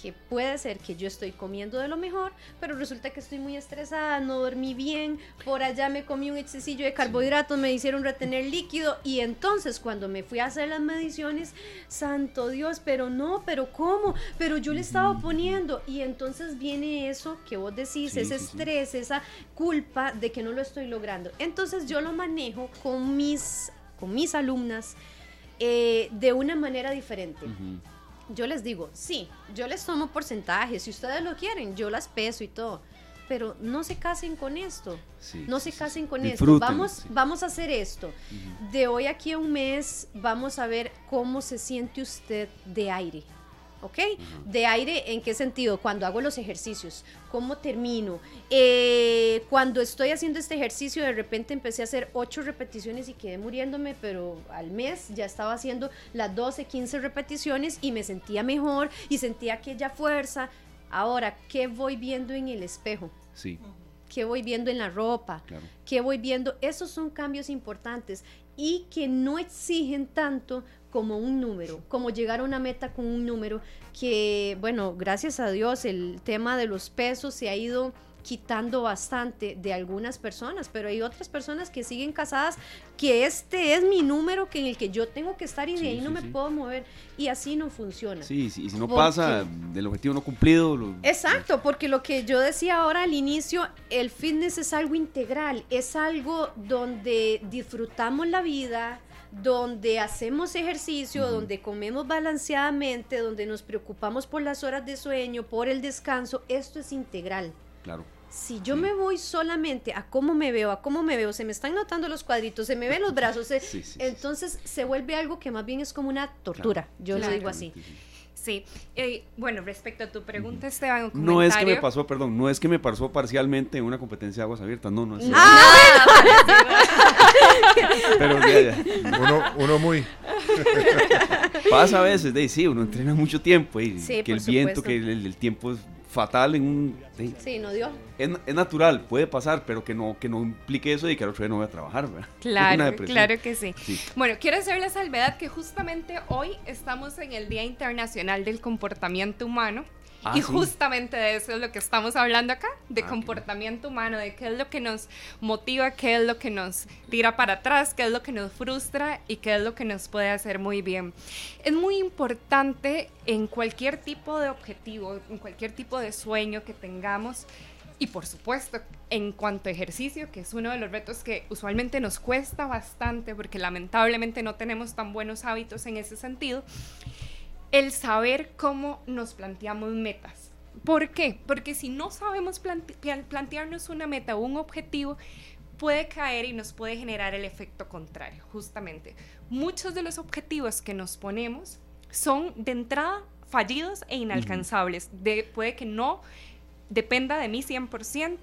que puede ser que yo estoy comiendo de lo mejor, pero resulta que estoy muy estresada, no dormí bien, por allá me comí un excesivo de carbohidratos, me hicieron retener líquido y entonces cuando me fui a hacer las mediciones, santo Dios, pero no, pero ¿cómo? Pero yo le estaba poniendo y entonces viene eso que vos decís, Sí, ese sí, sí. estrés, esa culpa de que no lo estoy logrando. Entonces yo lo manejo con mis, con mis alumnas eh, de una manera diferente. Yo les digo, sí, yo les tomo porcentajes, si ustedes lo quieren, yo las peso y todo, pero no se casen con esto, Sí, no se casen con esto, vamos, sí. vamos a hacer esto. De hoy aquí a un mes vamos a ver cómo se siente usted de aire. ¿Ok? De aire, ¿en qué sentido? Cuando hago los ejercicios, ¿cómo termino? Eh, cuando estoy haciendo este ejercicio, de repente empecé a hacer 8 repeticiones y quedé muriéndome, pero al mes ya estaba haciendo las 12, 15 repeticiones y me sentía mejor y sentía aquella fuerza. Ahora, ¿qué voy viendo en el espejo? Sí, ¿Qué voy viendo en la ropa? claro. ¿Qué voy viendo? Esos son cambios importantes y que no exigen tanto como un número, como llegar a una meta con un número que, bueno, gracias a Dios el tema de los pesos se ha ido quitando bastante de algunas personas, pero hay otras personas que siguen casadas que este es mi número que en el que yo tengo que estar y de Sí, ahí no sí, me sí. puedo mover y así no funciona. Sí, y si no ¿Por pasa del objetivo no cumplido, lo- Exacto, porque lo que yo decía ahora al inicio, el fitness es algo integral, es algo donde disfrutamos la vida, donde hacemos ejercicio, donde comemos balanceadamente, donde nos preocupamos por las horas de sueño, por el descanso, esto es integral. claro. Si yo me voy solamente a cómo me veo, a cómo me veo, se me están notando los cuadritos, se me ven los brazos, [laughs] se- Sí, sí, sí, sí. entonces se vuelve algo que más bien es como una tortura, yo lo digo así. Sí, eh, bueno, respecto a tu pregunta, Esteban, un No es que me pasó, perdón, no es que me pasó parcialmente en una competencia de aguas abiertas, no, no es cierto. [laughs] Pero ya, ya. Uno, uno muy. pasa a veces, de, sí, uno entrena mucho tiempo y Sí, que el viento, supuesto. que el, el tiempo es fatal en un... sí, Sí, no dio. es, es natural, puede pasar, pero que no, que no implique eso de que al otro día no voy a trabajar, ¿verdad? [laughs] Claro, claro que sí. Sí. Bueno, quiero hacer la salvedad que justamente hoy estamos en el Día Internacional del Comportamiento Humano. Ah, y sí. justamente de eso es lo que estamos hablando acá, de Ah, comportamiento humano, de qué es lo que nos motiva, qué es lo que nos tira para atrás, qué es lo que nos frustra y qué es lo que nos puede hacer muy bien. Es muy importante en cualquier tipo de objetivo, en cualquier tipo de sueño que tengamos, y por supuesto, en cuanto a ejercicio, que es uno de los retos que usualmente nos cuesta bastante porque lamentablemente no tenemos tan buenos hábitos en ese sentido, el saber cómo nos planteamos metas. ¿Por qué? Porque si no sabemos plante- plan- plantearnos una meta o un objetivo, puede caer y nos puede generar el efecto contrario, justamente. Muchos de los objetivos que nos ponemos son de entrada fallidos e inalcanzables. De, puede que no dependa de mí 100%,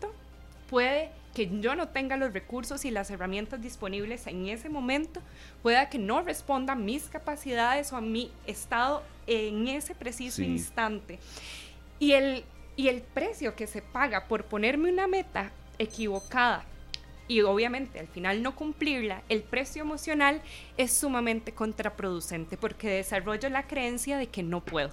puede que yo no tenga los recursos y las herramientas disponibles en ese momento, pueda que no responda a mis capacidades o a mi estado en ese preciso Sí. instante. Y el, y el precio que se paga por ponerme una meta equivocada y obviamente al final no cumplirla, el precio emocional es sumamente contraproducente porque desarrollo la creencia de que no puedo.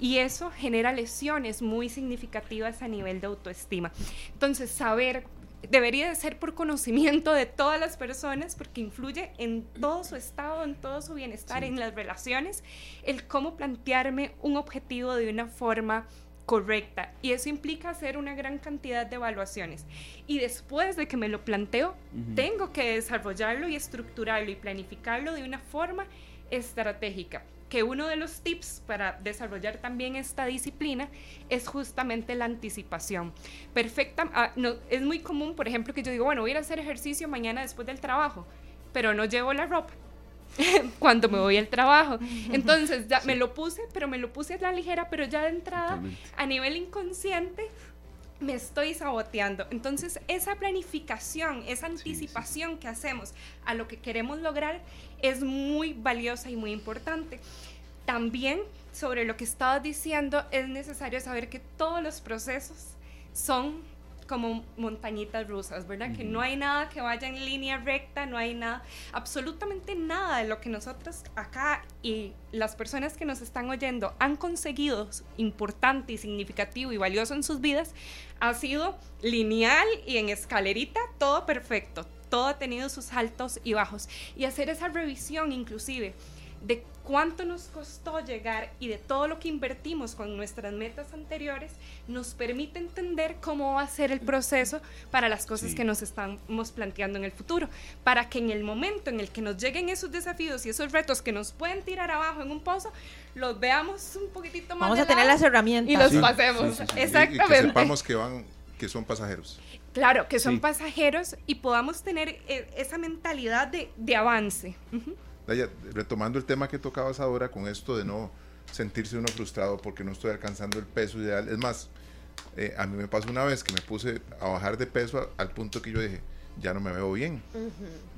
Y eso genera lesiones muy significativas a nivel de autoestima. Entonces, saber debería de ser por conocimiento de todas las personas porque influye en todo su estado, en todo su bienestar, Sí. en las relaciones, el cómo plantearme un objetivo de una forma correcta. Y eso implica hacer una gran cantidad de evaluaciones. Y después de que me lo planteo, tengo que desarrollarlo y estructurarlo y planificarlo de una forma estratégica. Que uno de los tips para desarrollar también esta disciplina es justamente la anticipación. Perfecta, ah, no, es muy común, por ejemplo, que yo digo, bueno, voy a hacer ejercicio mañana después del trabajo, pero no llevo la ropa [laughs] cuando me voy al trabajo. Entonces ya me lo puse, pero me lo puse a la ligera, pero ya de entrada, a nivel inconsciente, me estoy saboteando. Entonces, esa planificación, esa anticipación que hacemos a lo que queremos lograr es muy valiosa y muy importante. También sobre lo que estabas diciendo, es necesario saber que todos los procesos son como montañitas rusas, ¿verdad? Que no hay nada que vaya en línea recta, no hay nada, absolutamente nada de lo que nosotros acá y las personas que nos están oyendo han conseguido importante y significativo y valioso en sus vidas, ha sido lineal y en escalerita, todo perfecto, todo ha tenido sus altos y bajos. Y hacer esa revisión inclusive de cuánto nos costó llegar y de todo lo que invertimos con nuestras metas anteriores, nos permite entender cómo va a ser el proceso para las cosas que nos estamos planteando en el futuro, para que en el momento en el que nos lleguen esos desafíos y esos retos que nos pueden tirar abajo en un pozo, los veamos un poquitito más. Vamos a tener las herramientas. Y los pasemos. Exactamente. Y, que sepamos que van que son pasajeros. Claro, que son pasajeros y podamos tener eh, esa mentalidad de, de avance retomando el tema que tocabas ahora con esto de no sentirse uno frustrado porque no estoy alcanzando el peso ideal. Es más, eh, a mí me pasó una vez que me puse a bajar de peso al punto que yo dije, ya no me veo bien.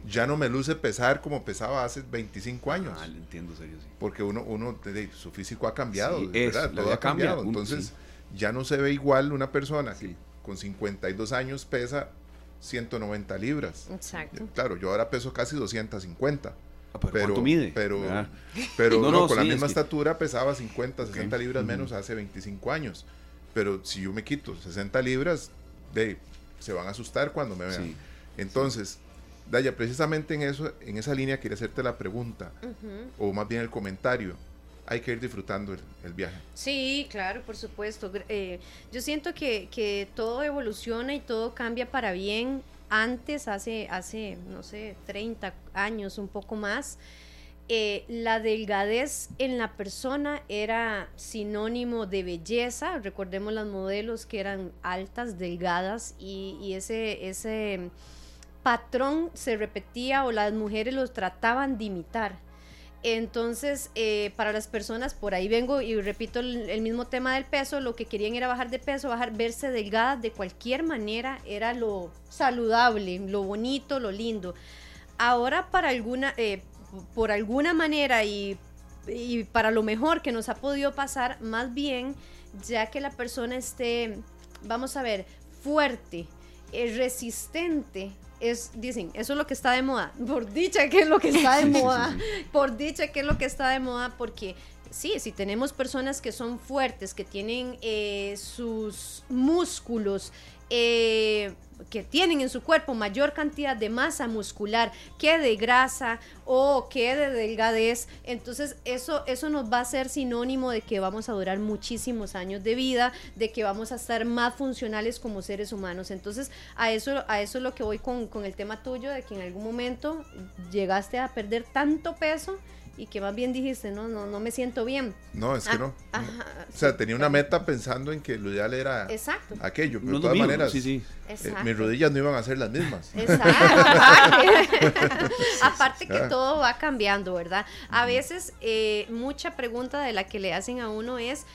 Ya no me luce pesar como pesaba hace 25 años. Ah, lo entiendo, serio, sí. Porque uno, uno su físico ha cambiado, ¿verdad? Todo ha cambiado. Entonces, ya no se ve igual una persona que con 52 años pesa 190 libras. Exacto. Claro, yo ahora peso casi 250. Ah, pero, mide? Pero, pero [laughs] no, con la misma estatura pesaba 50, 60 libras menos hace 25 años. Pero si yo me quito 60 libras, de, se van a asustar cuando me vean. Entonces, Daya, precisamente en eso, en esa línea quería hacerte la pregunta, o más bien el comentario. Hay que ir disfrutando el, viaje. Sí, claro, por supuesto. Eh, yo siento que, que todo evoluciona y todo cambia para bien antes, hace, hace, no sé, 30 años, un poco más, eh, la delgadez en la persona era sinónimo de belleza. Recordemos las modelos que eran altas, delgadas, y, ese, ese patrón se repetía o las mujeres los trataban de imitar. Entonces, eh, para las personas, por ahí vengo y repito el, mismo tema del peso, lo que querían era bajar de peso, bajar, verse delgadas de cualquier manera, era lo saludable, lo bonito, lo lindo. Ahora, para alguna, eh, por alguna manera y, para lo mejor que nos ha podido pasar, más bien, ya que la persona esté, vamos a ver, fuerte, eh, resistente, es, dicen, eso es lo que está de moda. [laughs] Por dicha que es lo que está de moda. Por dicha que es lo que está de moda, porque sí, si tenemos personas que son fuertes, que tienen eh, sus músculos eh, que tienen en su cuerpo mayor cantidad de masa muscular que de grasa o que de delgadez, entonces eso, eso nos va a ser sinónimo de que vamos a durar muchísimos años de vida, de que vamos a estar más funcionales como seres humanos. Entonces a eso, a eso es lo que voy con, con el tema tuyo, de que en algún momento llegaste a perder tanto peso y que más bien dijiste, no, no, no me siento bien. No, es que no. Ah, o sea, tenía una meta pensando en que lo ideal era Exacto. aquello, pero de todas maneras, sí, sí. Eh, mis rodillas no iban a ser las mismas. Exacto. [laughs] Aparte que todo va cambiando, ¿verdad? A veces eh, mucha pregunta de la que le hacen a uno es,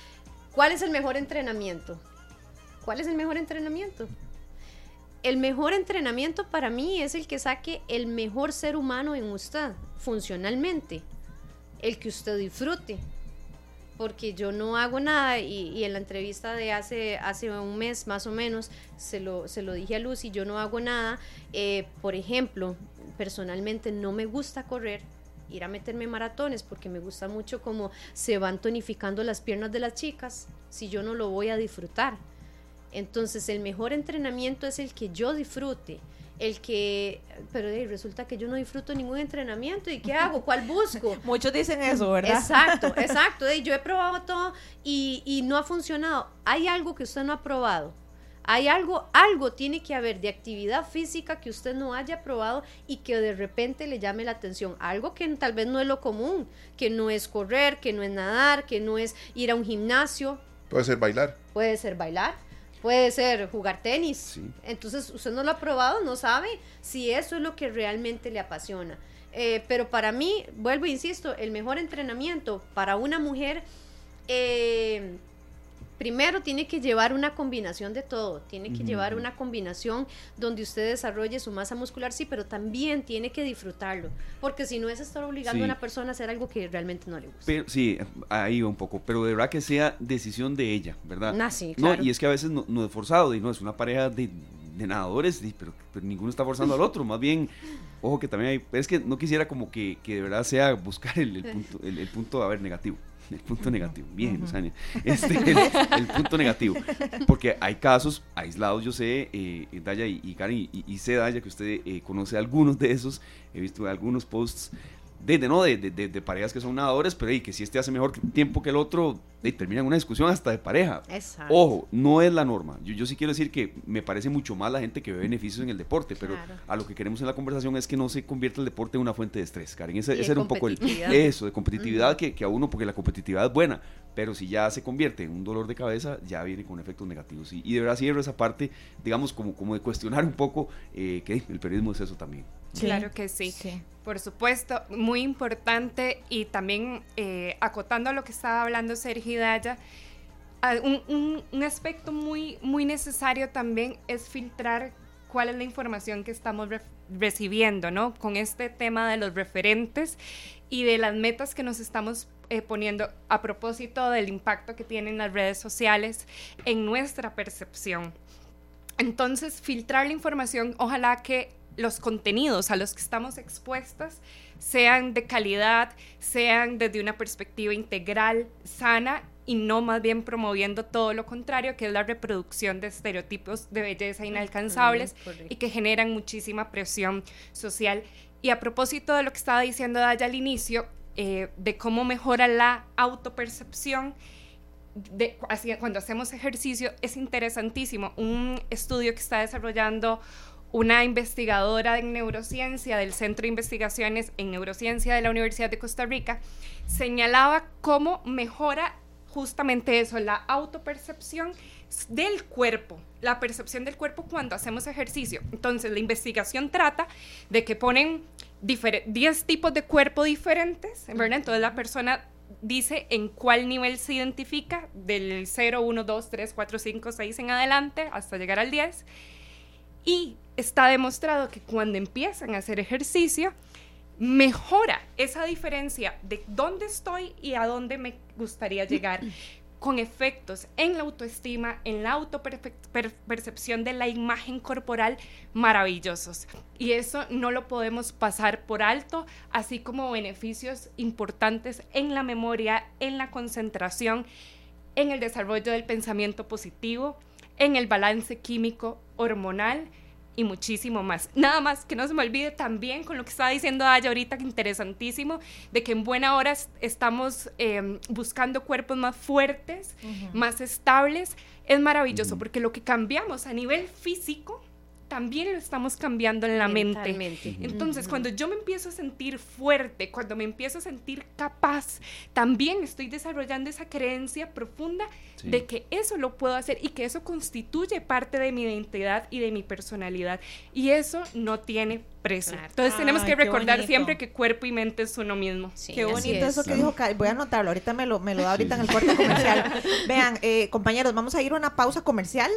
¿cuál es el mejor entrenamiento? ¿Cuál es el mejor entrenamiento? El mejor entrenamiento para mí es el que saque el mejor ser humano en usted, funcionalmente el que usted disfrute. Porque yo no hago nada y, en la entrevista de hace, hace un mes más o menos se lo, se lo dije a Lucy, yo no hago nada. Eh, por ejemplo, personalmente no me gusta correr, ir a meterme maratones porque me gusta mucho cómo se van tonificando las piernas de las chicas si yo no lo voy a disfrutar. Entonces el mejor entrenamiento es el que yo disfrute el que, pero resulta que yo no disfruto ningún entrenamiento y ¿qué hago? ¿Cuál busco? [laughs] Muchos dicen eso, ¿verdad? Exacto, [laughs] exacto. yo he probado todo y, y no ha funcionado. Hay algo que usted no ha probado Hay algo, algo tiene que haber de actividad física que usted no haya probado y que de repente le llame la atención. Algo que tal vez no es lo común, que no es correr, que no es nadar, que no es ir a un gimnasio. Puede ser bailar. Puede ser bailar. Puede ser jugar tenis. Entonces, usted no lo ha probado, no sabe si eso es lo que realmente le apasiona. Eh, pero para mí, vuelvo e insisto, el mejor entrenamiento para una mujer eh, primero tiene que llevar una combinación de todo, tiene que llevar una combinación donde usted desarrolle su masa muscular, sí, pero también tiene que disfrutarlo, porque si no es estar obligando a una persona a hacer algo que realmente no le gusta. Pero, sí, ahí va un poco, pero de verdad que sea decisión de ella, ¿verdad? Ah, sí, claro. No, y es que a veces no, no es forzado, y no, es una pareja de, nadadores, pero, ninguno está forzando al [laughs] otro, más bien ojo que también hay, es que no quisiera como que, que de verdad sea buscar el, punto, el, punto, a ver, negativo. [laughs] El punto negativo, bien, este, el, punto negativo, porque hay casos aislados, yo sé, eh, Daya y, Karen, y, sé, Daya, que usted eh, conoce algunos de esos, he visto algunos posts de, ¿no? De, de, de, parejas que son nadadores, pero y que si este hace mejor tiempo que el otro, y termina en una discusión hasta de pareja. Ojo, no es la norma. Yo, yo sí quiero decir que me parece mucho más la gente que ve beneficios en el deporte, pero a lo que queremos en la conversación es que no se convierta el deporte en una fuente de estrés, Karen. Ese, era un poco el, eso, de competitividad que, que, a uno, porque la competitividad es buena, pero si ya se convierte en un dolor de cabeza, ya viene con efectos negativos. Y, y de verdad cierro esa parte, digamos, como, como de cuestionar un poco eh, que el periodismo es eso también. Claro que sí. Por supuesto, muy importante y también eh, acotando a lo que estaba hablando Sergio Daya, un, un, aspecto muy, muy necesario también es filtrar cuál es la información que estamos recibiendo, ¿no? Con este tema de los referentes y de las metas que nos estamos eh, poniendo a propósito del impacto que tienen las redes sociales en nuestra percepción. Entonces, filtrar la información, ojalá que los contenidos a los que estamos expuestas sean de calidad, sean desde una perspectiva integral, sana y no más bien promoviendo todo lo contrario, que es la reproducción de estereotipos de belleza inalcanzables y que generan muchísima presión social. Y a propósito de lo que estaba diciendo Daya al inicio, eh, de cómo mejora la autopercepción, de, cuando hacemos ejercicio, es interesantísimo. Un estudio que está desarrollando una investigadora en neurociencia del Centro de Investigaciones en Neurociencia de la Universidad de Costa Rica, señalaba cómo mejora justamente eso, la autopercepción del cuerpo, la percepción del cuerpo cuando hacemos ejercicio. Entonces, la investigación trata de que ponen 10 tipos de cuerpo diferentes, ¿verdad? Entonces, la persona dice en cuál nivel se identifica, del 0, 1, 2, 3, 4, 5, 6 en adelante, hasta llegar al 10. Y está demostrado que cuando empiezan a hacer ejercicio, mejora esa diferencia de dónde estoy y a dónde me gustaría llegar [laughs] con efectos en la autoestima, en la autopercepción de la imagen corporal maravillosos. Y eso no lo podemos pasar por alto, así como beneficios importantes en la memoria, en la concentración, en el desarrollo del pensamiento positivo, en el balance químico hormonal y muchísimo más. Nada más que no se me olvide también con lo que estaba diciendo Aya ahorita, que interesantísimo, de que en buena hora estamos em, buscando cuerpos más fuertes, más estables. Es maravilloso porque lo que cambiamos a nivel físico también lo estamos cambiando en la mente. Entonces, cuando yo me empiezo a sentir fuerte, cuando me empiezo a sentir capaz, también estoy desarrollando esa creencia profunda de que eso lo puedo hacer y que eso constituye parte de mi identidad y de mi personalidad. Y eso no tiene precio. Entonces tenemos que recordar siempre que cuerpo y mente es uno mismo. qué bonito eso que dijo Voy a anotarlo, ahorita me lo, me lo da ahorita en el corte comercial. [laughs] Vean, eh, compañeros, vamos a ir a una pausa comercial.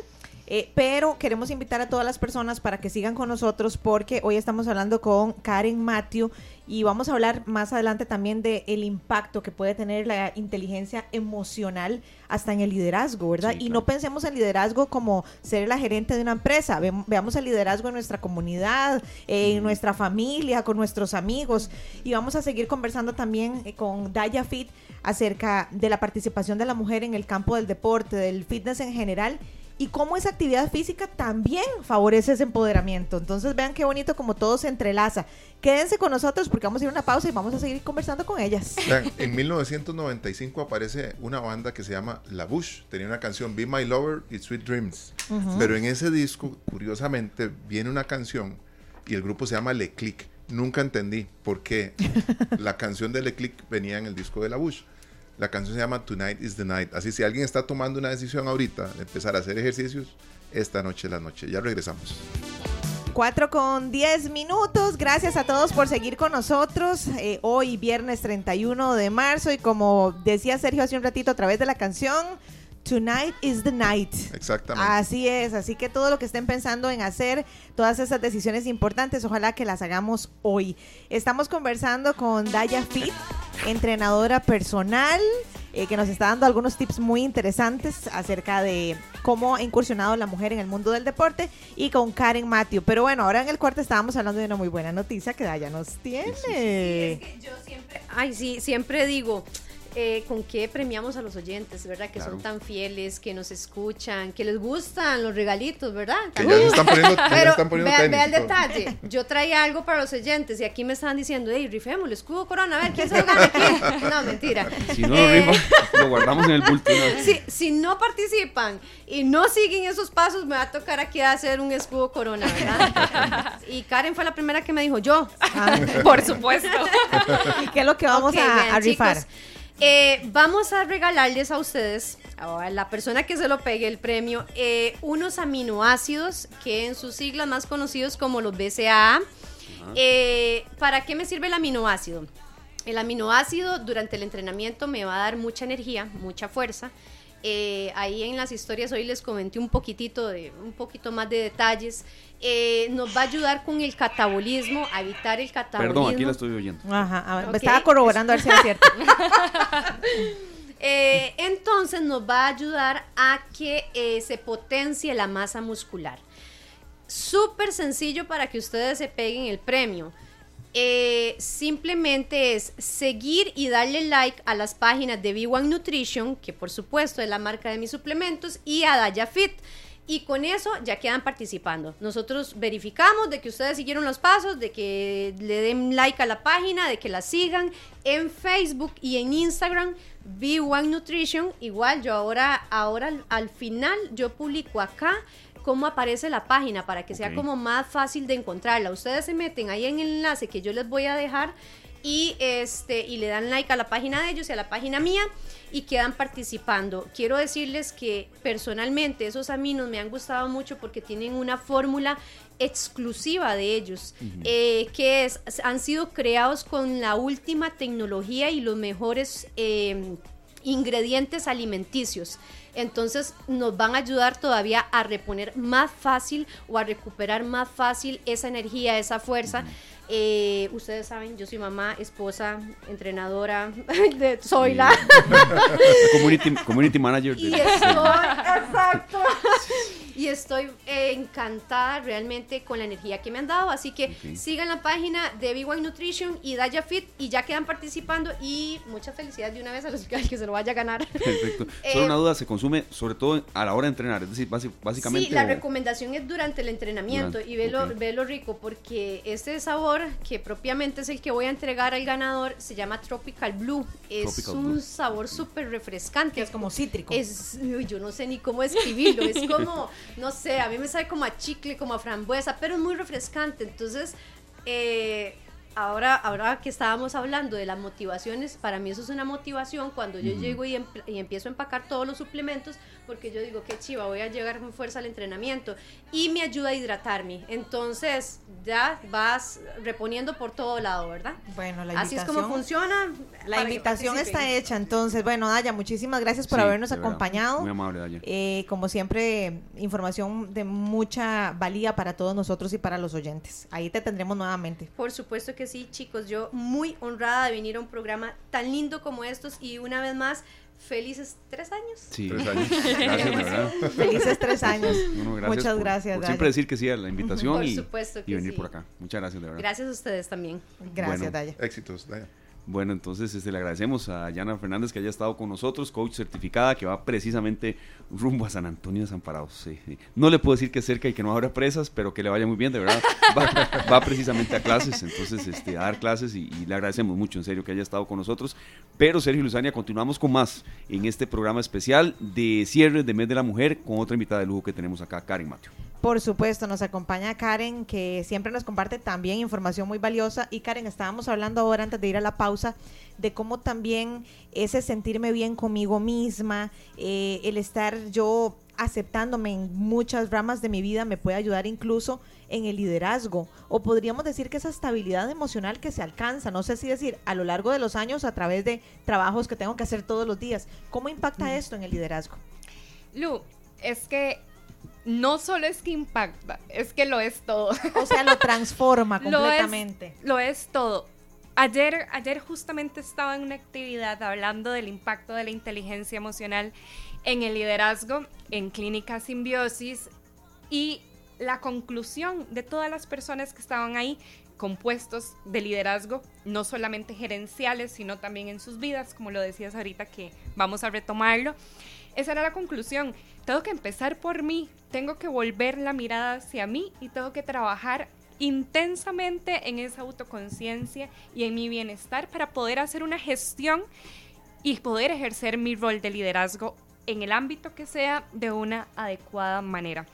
Eh, pero queremos invitar a todas las personas para que sigan con nosotros porque hoy estamos hablando con Karen Matthew y vamos a hablar más adelante también de el impacto que puede tener la inteligencia emocional hasta en el liderazgo, ¿verdad? Y no pensemos en liderazgo como ser la gerente de una empresa, veamos el liderazgo en nuestra comunidad, en nuestra familia, con nuestros amigos. Y vamos a seguir conversando también eh, con Daya Fit acerca de la participación de la mujer en el campo del deporte, del fitness en general y cómo esa actividad física también favorece ese empoderamiento. Entonces vean qué bonito como todo se entrelaza. Quédense con nosotros porque vamos a ir a una pausa y vamos a seguir conversando con ellas. en 1995 aparece una banda que se llama La Bush. Tenía una canción Be My Lover y Sweet Dreams. Pero en ese disco, curiosamente, viene una canción y el grupo se llama Le Click. Nunca entendí por qué [laughs] la canción de Le Click venía en el disco de La Bush. La canción se llama Tonight is the Night. Así si alguien está tomando una decisión ahorita de empezar a hacer ejercicios, esta noche es la noche. Ya regresamos. 4 con 10 minutos. Gracias a todos por seguir con nosotros. Eh, hoy, viernes 31 de marzo, y como decía Sergio hace un ratito a través de la canción, Tonight is the night. Exactamente. Así es, así que todo lo que estén pensando en hacer, todas esas decisiones importantes, ojalá que las hagamos hoy. Estamos conversando con Daya Fit, entrenadora personal, eh, que nos está dando algunos tips muy interesantes acerca de cómo ha incursionado la mujer en el mundo del deporte y con Karen Matthew. Pero bueno, ahora en el cuarto estábamos hablando de una muy buena noticia que Daya nos tiene. yo siempre, ay sí, siempre digo, eh, con qué premiamos a los oyentes, ¿verdad? Que son tan fieles, que nos escuchan, que les gustan los regalitos, ¿verdad? Que ya se están poniendo, Pero están poniendo vea, el detalle. Yo traía algo para los oyentes y aquí me estaban diciendo, hey, rifemos el escudo corona, a ver, ¿quién se lo gana aquí? [laughs] No, mentira. Si no lo eh, lo guardamos en el bulto. Si, si no participan y no siguen esos pasos, me va a tocar aquí hacer un escudo corona, ¿verdad? y Karen fue la primera que me dijo, yo. Ah, por supuesto. [laughs] ¿Y qué es lo que vamos a, rifar? Eh, vamos a regalarles a ustedes, a la persona que se lo pegue el premio, eh, unos aminoácidos que en sus siglas más conocidos como los BCAA. Eh, ¿Para qué me sirve el aminoácido? El aminoácido durante el entrenamiento me va a dar mucha energía, mucha fuerza. Ahí en las historias hoy les comenté un poquitito de un poquito más de detalles eh, nos va a ayudar con el catabolismo, a evitar el catabolismo. Perdón, aquí la estoy oyendo. Ajá, me estaba corroborando a ver si era cierto. [laughs] [laughs] Eh, entonces nos va a ayudar a que eh, se potencie la masa muscular. Súper sencillo para que ustedes se peguen el premio. Simplemente es seguir y darle like a las páginas de B1 Nutrition, que por supuesto es la marca de mis suplementos, y a Daya Fit y con eso ya quedan participando. Nosotros verificamos de que ustedes siguieron los pasos, de que le den like a la página, de que la sigan en Facebook y en Instagram. B1 Nutrition, igual yo ahora, ahora al final yo publico acá cómo aparece la página para que sea como más fácil de encontrarla. Ustedes se meten ahí en el enlace que yo les voy a dejar y este y le dan like a la página de ellos y a la página mía y quedan participando. Quiero decirles que personalmente esos aminos me han gustado mucho porque tienen una fórmula exclusiva de ellos, eh, que es, han sido creados con la última tecnología y los mejores eh, ingredientes alimenticios. Entonces nos van a ayudar todavía a reponer más fácil o a recuperar más fácil esa energía, esa fuerza. Eh, ustedes saben, yo soy mamá, esposa, entrenadora, [laughs] soy la [laughs] community, manager. Y estoy, exacto. Y estoy encantada realmente con la energía que me han dado. Así que sigan la página de B1 Nutrition y Daya Fit y ya quedan participando. Y mucha felicidad de una vez a los [laughs] que se lo vaya a ganar. Perfecto. [laughs] Solo una eh, duda, se consume sobre todo a la hora de entrenar, es decir, básicamente. Sí, la recomendación es durante el entrenamiento y ve, lo, rico porque este sabor que propiamente es el que voy a entregar al ganador, se llama Tropical Blue. Es un sabor súper refrescante. es como cítrico. Es, yo no sé ni cómo escribirlo, es como, [laughs] no sé, a mí me sabe como a chicle, como a frambuesa, pero es muy refrescante. Entonces, eh, ahora, ahora que estábamos hablando de las motivaciones, para mí eso es una motivación cuando yo llego y, y, empiezo a empacar todos los suplementos, porque yo digo, qué chiva, voy a llegar con fuerza al entrenamiento y me ayuda a hidratarme. Entonces ya vas reponiendo por todo lado, ¿verdad? Bueno, la Así es como funciona. La invitación está hecha, entonces, bueno, Daya, muchísimas gracias por habernos acompañado. Muy amable, Daya. Eh, como siempre, información de mucha valía para todos nosotros y para los oyentes. Ahí te tendremos nuevamente. Por supuesto que sí, chicos. Yo muy honrada de venir a un programa tan lindo como estos y una vez más Felices tres años. Sí, tres años. [laughs] Gracias, verdad. Felices tres años. Muchas gracias. Por siempre decir que sí a la invitación por y, supuesto y venir por acá. Muchas gracias, de verdad. Gracias a ustedes también. Gracias, Daya. Éxitos, Daya. Bueno, entonces este, le agradecemos a Yana Fernández que haya estado con nosotros, coach certificada, que va precisamente rumbo a San Antonio de Desamparados. No le puedo decir que cerca y que no habrá presas, pero que le vaya muy bien, de verdad. [laughs] Va, precisamente a clases, entonces este, a dar clases y, le agradecemos mucho, en serio, que haya estado con nosotros. Pero Sergio Luzania, continuamos con más en este programa especial de cierre de Mes de la Mujer con otra invitada de lujo que tenemos acá, Karen Mateo. Por supuesto, nos acompaña Karen, que siempre nos comparte también información muy valiosa. Y Karen, estábamos hablando ahora antes de ir a la pausa de cómo también ese sentirme bien conmigo misma, eh, el estar yo aceptándome en muchas ramas de mi vida me puede ayudar incluso en el liderazgo. O podríamos decir que esa estabilidad emocional que se alcanza, no sé si decir a lo largo de los años a través de trabajos que tengo que hacer todos los días. ¿Cómo impacta mm. esto en el liderazgo? Lu, es que no solo es que impacta, es que lo es todo. O sea, lo [laughs] transforma completamente. Lo es, todo. Ayer, ayer justamente estaba en una actividad hablando del impacto de la inteligencia emocional en el liderazgo en Clínica Simbiosis y la conclusión de todas las personas que estaban ahí compuestos de liderazgo, no solamente gerenciales, sino también en sus vidas, como lo decías ahorita que vamos a retomarlo. Esa era la conclusión. Tengo que empezar por mí, tengo que volver la mirada hacia mí y tengo que trabajar intensamente en esa autoconciencia y en mi bienestar para poder hacer una gestión y poder ejercer mi rol de liderazgo en el ámbito que sea de una adecuada manera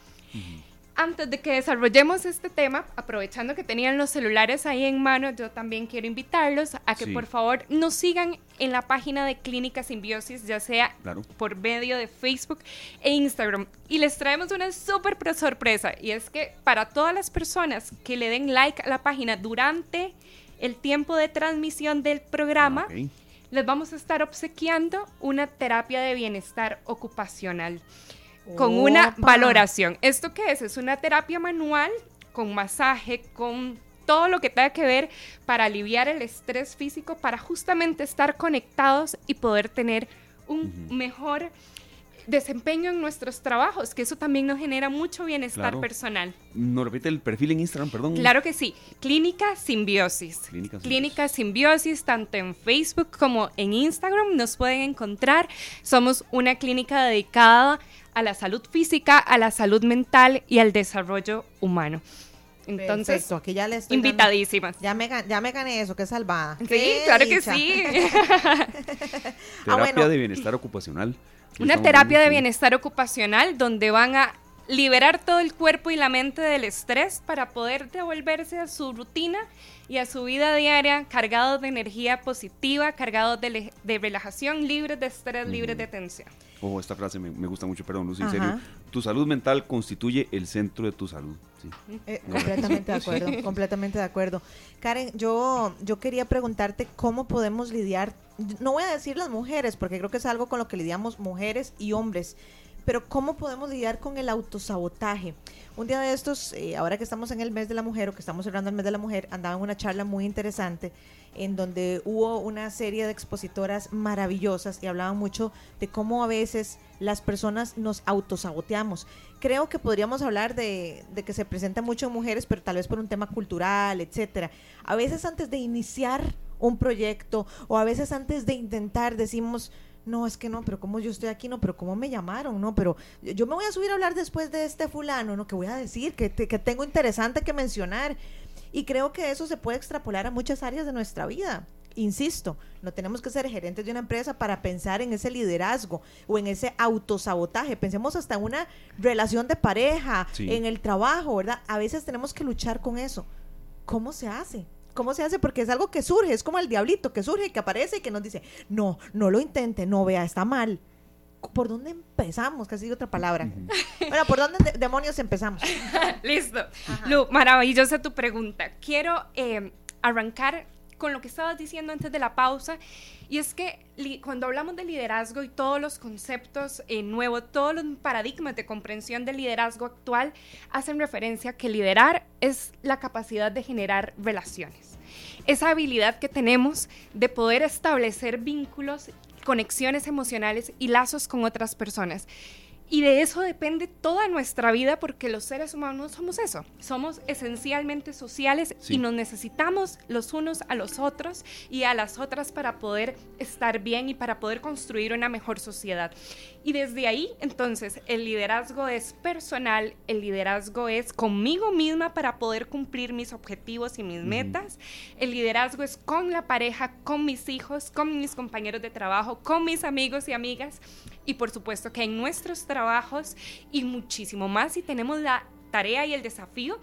antes de que desarrollemos este tema, aprovechando que tenían los celulares ahí en mano, yo también quiero invitarlos a que por favor nos sigan en la página de Clínica Simbiosis, ya sea por medio de Facebook e Instagram. Y les traemos una súper sorpresa, y es que para todas las personas que le den like a la página durante el tiempo de transmisión del programa, les vamos a estar obsequiando una terapia de bienestar ocupacional con una valoración. ¿Esto qué es? Es una terapia manual con masaje, con todo lo que tenga que ver para aliviar el estrés físico, para justamente estar conectados y poder tener un mejor desempeño en nuestros trabajos, que eso también nos genera mucho bienestar personal. ¿Nos repite el perfil en Instagram, perdón? Claro que sí. Clínica Simbiosis. Clínica Simbiosis. tanto en Facebook como en Instagram nos pueden encontrar. Somos una clínica dedicada a la salud física, a la salud mental y al desarrollo humano. Entonces, aquí ya le invitadísimas. ya, me, ya me gané eso, qué salvada. Sí, claro que sí. [laughs] Terapia ah, de bienestar ocupacional. Una terapia de bienestar ocupacional donde van a liberar todo el cuerpo y la mente del estrés para poder devolverse a su rutina y a su vida diaria cargados de energía positiva, cargados de, relajación, libres de estrés, libres de tensión. Oh, esta frase me, gusta mucho, perdón, Lucy, en serio. Tu salud mental constituye el centro de tu salud. Eh, completamente de [laughs] acuerdo, completamente de acuerdo. Karen, yo, yo quería preguntarte cómo podemos lidiar, no voy a decir las mujeres, porque creo que es algo con lo que lidiamos mujeres y hombres, pero ¿cómo podemos lidiar con el autosabotaje? Un día de estos, eh, ahora que estamos en el mes de la mujer o que estamos cerrando el mes de la mujer, andaba en una charla muy interesante en donde hubo una serie de expositoras maravillosas y hablaban mucho de cómo a veces las personas nos autosaboteamos. Creo que podríamos hablar de, de que se presenta mucho en mujeres, pero tal vez por un tema cultural, etcétera. A veces antes de iniciar un proyecto o a veces antes de intentar decimos, no, es que no, pero como yo estoy aquí, no, pero cómo me llamaron, no, pero yo me voy a subir a hablar después de este fulano, no, que voy a decir, que, que tengo interesante que mencionar. Y creo que eso se puede extrapolar a muchas áreas de nuestra vida. Insisto, no tenemos que ser gerentes de una empresa para pensar en ese liderazgo o en ese autosabotaje. Pensemos hasta en una relación de pareja, en el trabajo, ¿verdad? A veces tenemos que luchar con eso. ¿Cómo se hace? ¿Cómo se hace? Porque es algo que surge, es como el diablito que surge, que aparece y que nos dice, no, no lo intente, no vea, está mal. ¿Por dónde empezamos? Casi otra palabra. [laughs] Bueno, ¿por dónde demonios empezamos? [laughs] Listo. Lu, maravillosa tu pregunta. Quiero eh, arrancar con lo que estabas diciendo antes de la pausa, y es que cuando hablamos de liderazgo y todos los conceptos eh, nuevos, todos los paradigmas de comprensión del liderazgo actual hacen referencia a que liderar es la capacidad de generar relaciones. Esa habilidad que tenemos de poder establecer vínculos conexiones emocionales y lazos con otras personas. Y de eso depende toda nuestra vida porque los seres humanos somos eso, somos esencialmente sociales y nos necesitamos los unos a los otros y a las otras para poder estar bien y para poder construir una mejor sociedad. Y desde ahí, entonces, el liderazgo es personal, el liderazgo es conmigo misma para poder cumplir mis objetivos y mis metas, el liderazgo es con la pareja, con mis hijos, con mis compañeros de trabajo, con mis amigos y amigas y por supuesto que en nuestros trabajos y muchísimo más si tenemos la tarea y el desafío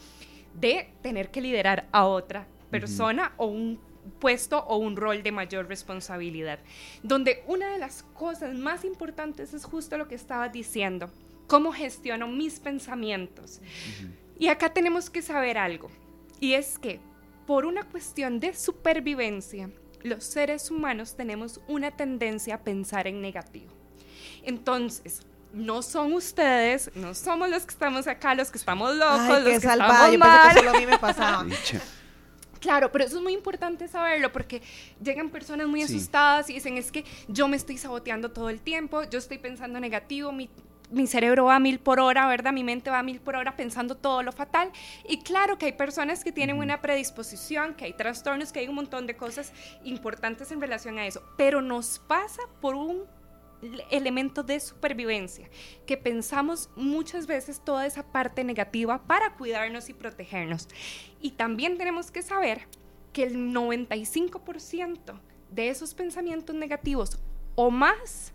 de tener que liderar a otra persona o un puesto o un rol de mayor responsabilidad. Donde una de las cosas más importantes es justo lo que estaba diciendo, cómo gestiono mis pensamientos. Y acá tenemos que saber algo, y es que por una cuestión de supervivencia, los seres humanos tenemos una tendencia a pensar en negativo. Entonces, no son ustedes, no somos los que estamos acá, los que estamos locos, los que estamos yo mal. que solo a mí me pasaba. [laughs] Claro, pero eso es muy importante saberlo porque llegan personas muy asustadas y dicen, es que yo me estoy saboteando todo el tiempo, yo estoy pensando negativo, mi, mi, cerebro va a mil por hora, ¿verdad? Mi mente va a mil por hora pensando todo lo fatal. Y claro que hay personas que tienen una predisposición, que hay trastornos, que hay un montón de cosas importantes en relación a eso, pero nos pasa por un elemento de supervivencia, que pensamos muchas veces toda esa parte negativa para cuidarnos y protegernos. Y también tenemos que saber que el 95% de esos pensamientos negativos o más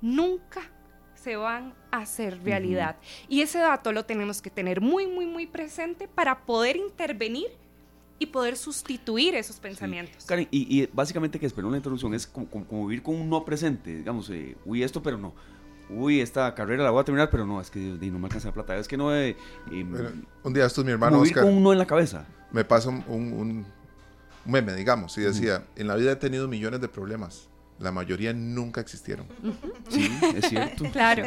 nunca se van a hacer realidad. Y ese dato lo tenemos que tener muy, muy, muy presente para poder intervenir y poder sustituir esos pensamientos. Karen, y, básicamente que espero una introducción es como, vivir con un no presente, digamos, eh, uy, esto, pero no. Uy, esta carrera la voy a terminar, pero no, es que no me alcanza la plata. Es que no. Eh, em, un día esto mi hermano. Vivir con un no en la cabeza. Me pasa un, un, meme, digamos, y decía: En la vida he tenido millones de problemas la mayoría nunca existieron. Sí, es cierto. [laughs] claro.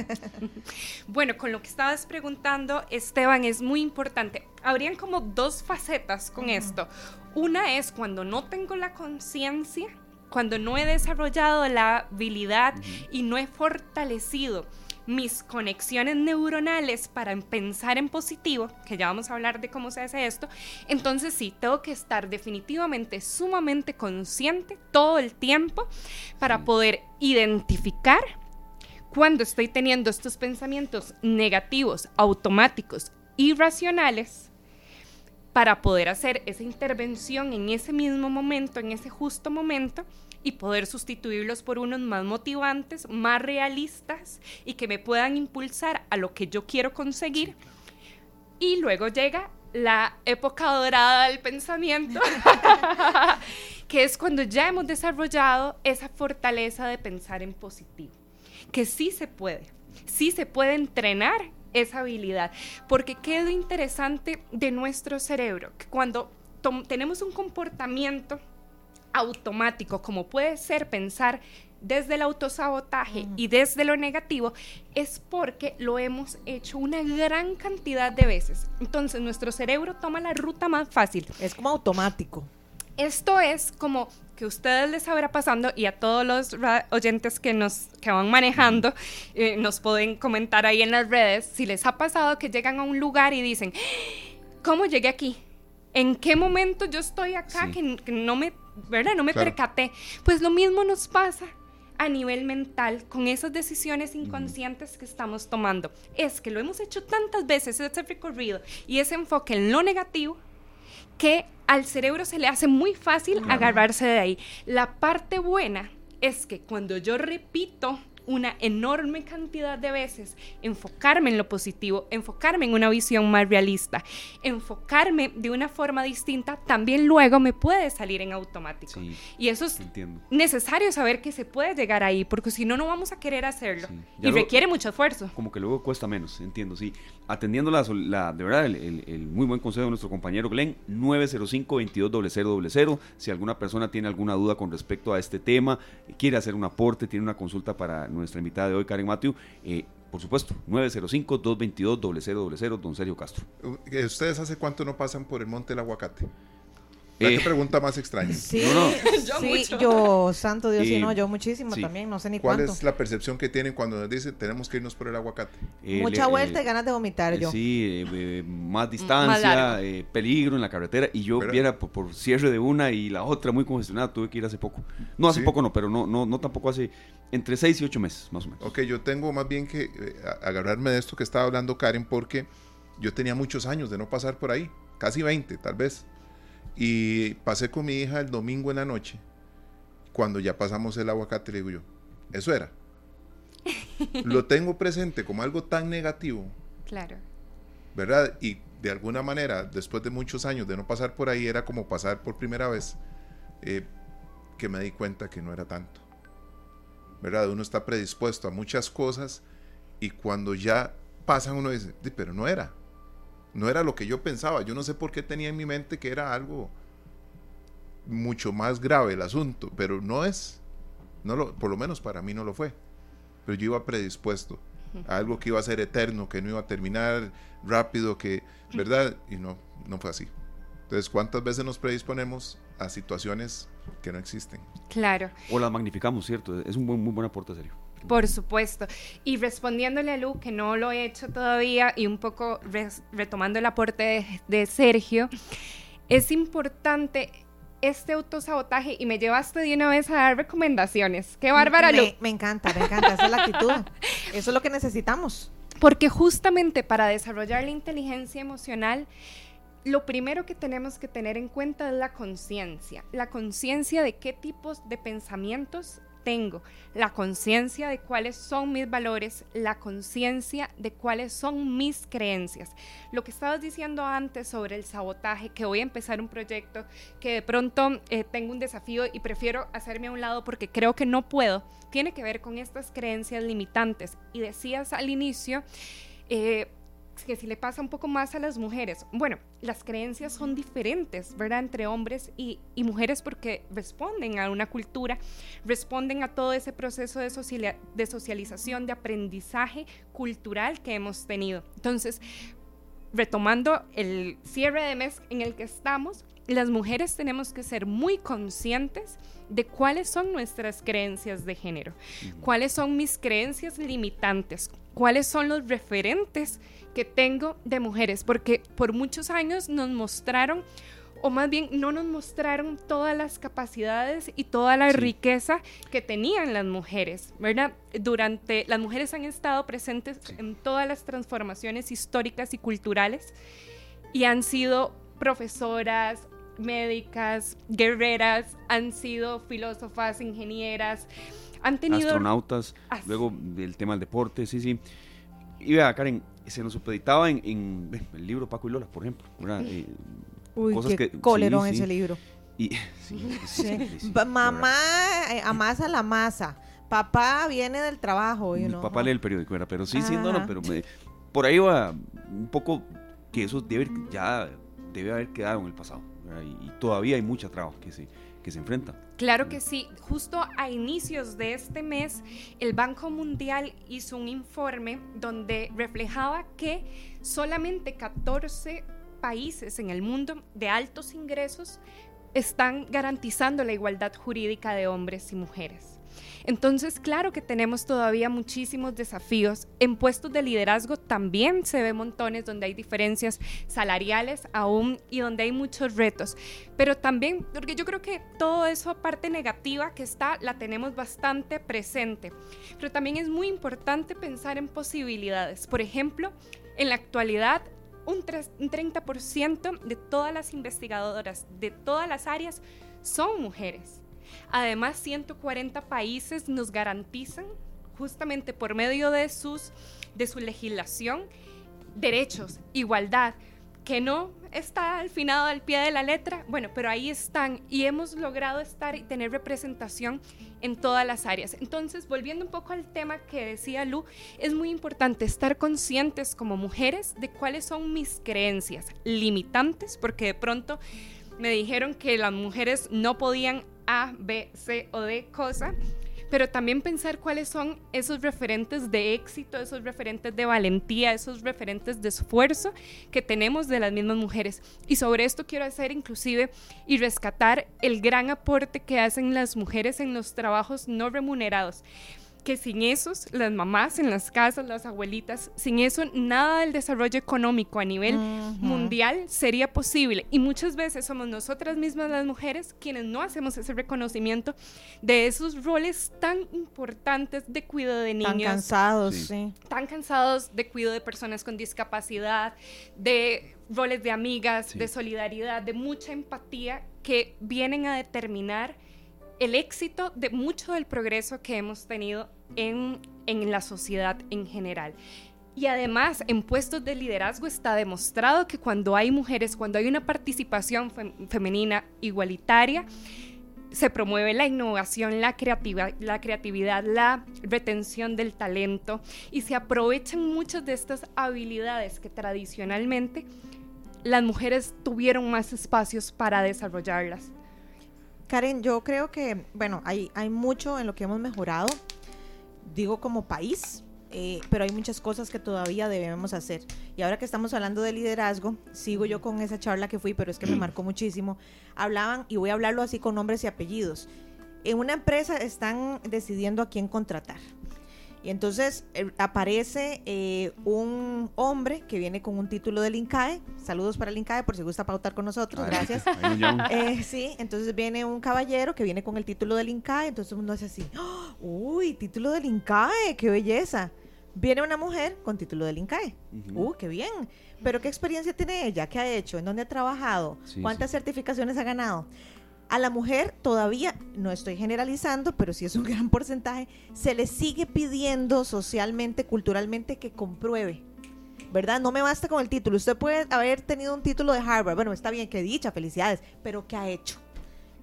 Bueno, con lo que estabas preguntando, Esteban, es muy importante. Habrían como dos facetas con esto. Una es cuando no tengo la conciencia, cuando no he desarrollado la habilidad y no he fortalecido mis conexiones neuronales para pensar en positivo, que ya vamos a hablar de cómo se hace esto, entonces sí, tengo que estar definitivamente sumamente consciente todo el tiempo para poder identificar cuando estoy teniendo estos pensamientos negativos, automáticos, irracionales, para poder hacer esa intervención en ese mismo momento, en ese justo momento, y poder sustituirlos por unos más motivantes, más realistas y que me puedan impulsar a lo que yo quiero conseguir. Y luego llega la época dorada del pensamiento, [laughs] que es cuando ya hemos desarrollado esa fortaleza de pensar en positivo, que sí se puede, sí se puede entrenar esa habilidad, porque qué lo interesante de nuestro cerebro, que cuando tenemos un comportamiento automático, como puede ser pensar desde el autosabotaje y desde lo negativo, es porque lo hemos hecho una gran cantidad de veces. Entonces nuestro cerebro toma la ruta más fácil. Es como automático. Esto es como que a ustedes les habrá pasando y a todos los oyentes que nos que van manejando eh, nos pueden comentar ahí en las redes si les ha pasado que llegan a un lugar y dicen, ¿cómo llegué aquí? ¿En qué momento yo estoy acá que, no me, ¿verdad? No me percaté. Pues lo mismo nos pasa a nivel mental con esas decisiones inconscientes que estamos tomando. Es que lo hemos hecho tantas veces, ese recorrido y ese enfoque en lo negativo, que al cerebro se le hace muy fácil agarrarse de ahí. La parte buena es que cuando yo repito una enorme cantidad de veces enfocarme en lo positivo, enfocarme en una visión más realista, enfocarme de una forma distinta, también luego me puede salir en automático. y eso es necesario saber que se puede llegar ahí, porque si no, no vamos a querer hacerlo. Y requiere mucho esfuerzo. Como que luego cuesta menos, entiendo, sí. Atendiendo la, la de verdad el, muy buen consejo de nuestro compañero Glenn, 905-220000. Si alguna persona tiene alguna duda con respecto a este tema, quiere hacer un aporte, tiene una consulta para nuestra invitada de hoy, Karen Matthew. Eh, por supuesto, 905-222-0000, don Sergio Castro. ¿Ustedes hace cuánto no pasan por el Monte del Aguacate? ¿Qué pregunta más extraña? Sí, [laughs] yo, santo Dios, y, no, yo muchísimo también, no sé ni ¿Cuál cuánto. es la percepción que tienen cuando nos dicen tenemos que irnos por el aguacate? Mucha vuelta y ganas de vomitar yo. Sí, más distancia, peligro en la carretera, y yo viera por, cierre de una y la otra muy congestionada, tuve que ir hace poco. No hace poco no, pero no, no, no tampoco hace entre 6 y 8 meses, más o menos. Ok, yo tengo más bien que eh, agarrarme de esto que estaba hablando Karen, porque yo tenía muchos años de no pasar por ahí, casi 20 tal vez. Y pasé con mi hija el domingo en la noche, cuando ya pasamos el aguacate, le digo yo, eso era. Lo [laughs] tengo presente como algo tan negativo. Claro. ¿Verdad? Y de alguna manera, después de muchos años de no pasar por ahí, era como pasar por primera vez, eh, que me di cuenta que no era tanto. ¿Verdad? Uno está predispuesto a muchas cosas y cuando ya pasan uno dice, pero no era. No era lo que yo pensaba. Yo no sé por qué tenía en mi mente que era algo mucho más grave el asunto, pero no es. No lo, por lo menos para mí no lo fue. Pero yo iba predispuesto a algo que iba a ser eterno, que no iba a terminar rápido, que, ¿verdad? Y no, no fue así. Entonces, ¿cuántas veces nos predisponemos a situaciones que no existen? Claro. O las magnificamos, ¿cierto? Es un muy buen aporte serio. Por supuesto. Y respondiéndole a Lu, que no lo he hecho todavía, y un poco retomando el aporte de, Sergio, es importante este autosabotaje y me llevaste de una vez a dar recomendaciones. ¡Qué bárbara, Lu! Me encanta, me encanta, esa es la actitud. [laughs] Eso es lo que necesitamos. Porque justamente para desarrollar la inteligencia emocional, lo primero que tenemos que tener en cuenta es la conciencia. La conciencia de qué tipos de pensamientos tengo, la conciencia de cuáles son mis valores, la conciencia de cuáles son mis creencias. Lo que estabas diciendo antes sobre el sabotaje, que voy a empezar un proyecto, que de pronto eh, tengo un desafío y prefiero hacerme a un lado porque creo que no puedo, tiene que ver con estas creencias limitantes. Y decías al inicio, eh, que si le pasa un poco más a las mujeres. Bueno, las creencias son diferentes, ¿verdad? Entre hombres y, mujeres porque responden a una cultura, responden a todo ese proceso de, de socialización, de aprendizaje cultural que hemos tenido. Entonces, retomando el cierre de mes en el que estamos, las mujeres tenemos que ser muy conscientes de cuáles son nuestras creencias de género, cuáles son mis creencias limitantes, cuáles son los referentes que tengo de mujeres, porque por muchos años nos mostraron, o más bien no nos mostraron todas las capacidades y toda la riqueza que tenían las mujeres, ¿verdad? Durante, las mujeres han estado presentes en todas las transformaciones históricas y culturales y han sido profesoras, médicas, guerreras, han sido filósofas, ingenieras, han tenido... Astronautas, luego el tema del deporte, sí, sí. Y vea, Karen, se nos supeditaba en, el libro Paco y Lola, por ejemplo. Eh, Uy, cosas qué que, colerón ese libro. Y, [laughs] Mamá eh, amasa la masa. Papá viene del trabajo. Mi papá lee el periódico, era, pero sí, sí, no, no, pero por ahí va un poco que eso debe, ya debe haber quedado en el pasado. Y, y, todavía hay mucha trabajo que se, que se enfrenta. Claro que sí. Justo a inicios de este mes, el Banco Mundial hizo un informe donde reflejaba que solamente 14 países en el mundo de altos ingresos están garantizando la igualdad jurídica de hombres y mujeres. Entonces, claro que tenemos todavía muchísimos desafíos. En puestos de liderazgo también se ve montones donde hay diferencias salariales aún y donde hay muchos retos. Pero también, porque yo creo que todo eso parte negativa que está, la tenemos bastante presente. Pero también es muy importante pensar en posibilidades. Por ejemplo, en la actualidad un, 30% de todas las investigadoras de todas las áreas son mujeres. Además, 140 países nos garantizan, justamente por medio de, sus, de su legislación, derechos, igualdad, que no está al final al pie de la letra, bueno, pero ahí están y hemos logrado estar y tener representación en todas las áreas. Entonces, volviendo un poco al tema que decía Lu, es muy importante estar conscientes como mujeres de cuáles son mis creencias limitantes, porque de pronto me dijeron que las mujeres no podían a, B, C o D cosa, pero también pensar cuáles son esos referentes de éxito, esos referentes de valentía, esos referentes de esfuerzo que tenemos de las mismas mujeres. Y sobre esto quiero hacer inclusive y rescatar el gran aporte que hacen las mujeres en los trabajos no remunerados que sin esos, las mamás en las casas, las abuelitas, sin eso nada del desarrollo económico a nivel mundial sería posible. Y muchas veces somos nosotras mismas las mujeres quienes no hacemos ese reconocimiento de esos roles tan importantes de cuidado de niños. Tan cansados, sí. Tan cansados de cuidado de personas con discapacidad, de roles de amigas, de solidaridad, de mucha empatía que vienen a determinar el éxito de mucho del progreso que hemos tenido en, la sociedad en general. Y además, en puestos de liderazgo está demostrado que cuando hay mujeres, cuando hay una participación femenina igualitaria, se promueve la innovación, la, la creatividad, la retención del talento y se aprovechan muchas de estas habilidades que tradicionalmente las mujeres tuvieron más espacios para desarrollarlas. Karen, yo creo que, bueno, hay, hay mucho en lo que hemos mejorado, digo como país, eh, pero hay muchas cosas que todavía debemos hacer. Y ahora que estamos hablando de liderazgo, sigo yo con esa charla que fui, pero es que me [clears throat] marcó muchísimo. Hablaban, y voy a hablarlo así con nombres y apellidos. En una empresa están decidiendo a quién contratar. Y entonces eh, aparece eh, un hombre que viene con un título del INCAE. Saludos para el INCAE por si gusta pautar con nosotros. Gracias. [laughs] Eh, sí, entonces viene un caballero que viene con el título del INCAE. Entonces uno hace así: ¡Oh! ¡Uy, título del INCAE! ¡Qué belleza! Viene una mujer con título del INCAE. ¡Uh, qué bien! Pero ¿qué experiencia tiene ella? ¿Qué ha hecho? ¿En dónde ha trabajado? ¿Cuántas certificaciones ha ganado? A la mujer todavía, no estoy generalizando, pero sí es un [laughs] gran porcentaje, se le sigue pidiendo socialmente, culturalmente que compruebe. ¿Verdad? No me basta con el título. Usted puede haber tenido un título de Harvard. Bueno, está bien, que dicha, felicidades. Pero ¿qué ha hecho?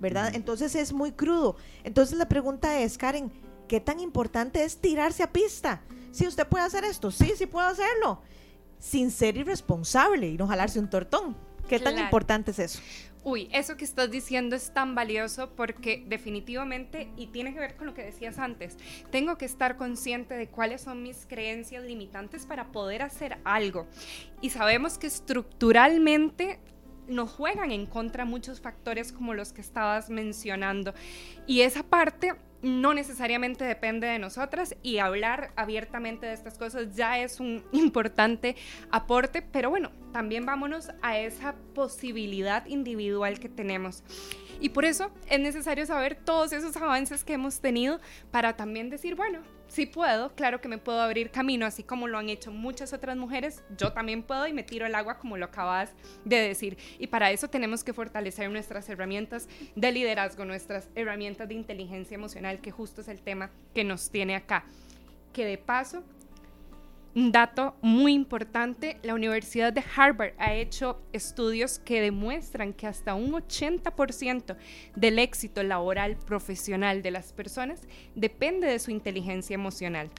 ¿Verdad? Entonces es muy crudo. Entonces la pregunta es, Karen, ¿qué tan importante es tirarse a pista? Si usted puede hacer esto, sí, sí puedo hacerlo. Sin ser irresponsable y no jalarse un tortón. ¿Qué tan importante es eso? Uy, eso que estás diciendo es tan valioso porque definitivamente, y tiene que ver con lo que decías antes, tengo que estar consciente de cuáles son mis creencias limitantes para poder hacer algo. Y sabemos que estructuralmente nos juegan en contra muchos factores como los que estabas mencionando. Y esa parte no necesariamente depende de nosotras y hablar abiertamente de estas cosas ya es un [laughs] importante aporte, pero bueno, también vámonos a esa posibilidad individual que tenemos. Y por eso es necesario saber todos esos avances que hemos tenido para también decir, bueno, sí puedo, claro que me puedo abrir camino, así como lo han hecho muchas otras mujeres, yo también puedo y me tiro el agua como lo acabas de decir. Y para eso tenemos que fortalecer nuestras herramientas de liderazgo, nuestras herramientas de inteligencia emocional, que justo es el tema que nos tiene acá. Que de paso un dato muy importante, la Universidad de Harvard ha hecho estudios que demuestran que hasta un 80% del éxito laboral profesional de las personas depende de su inteligencia emocional.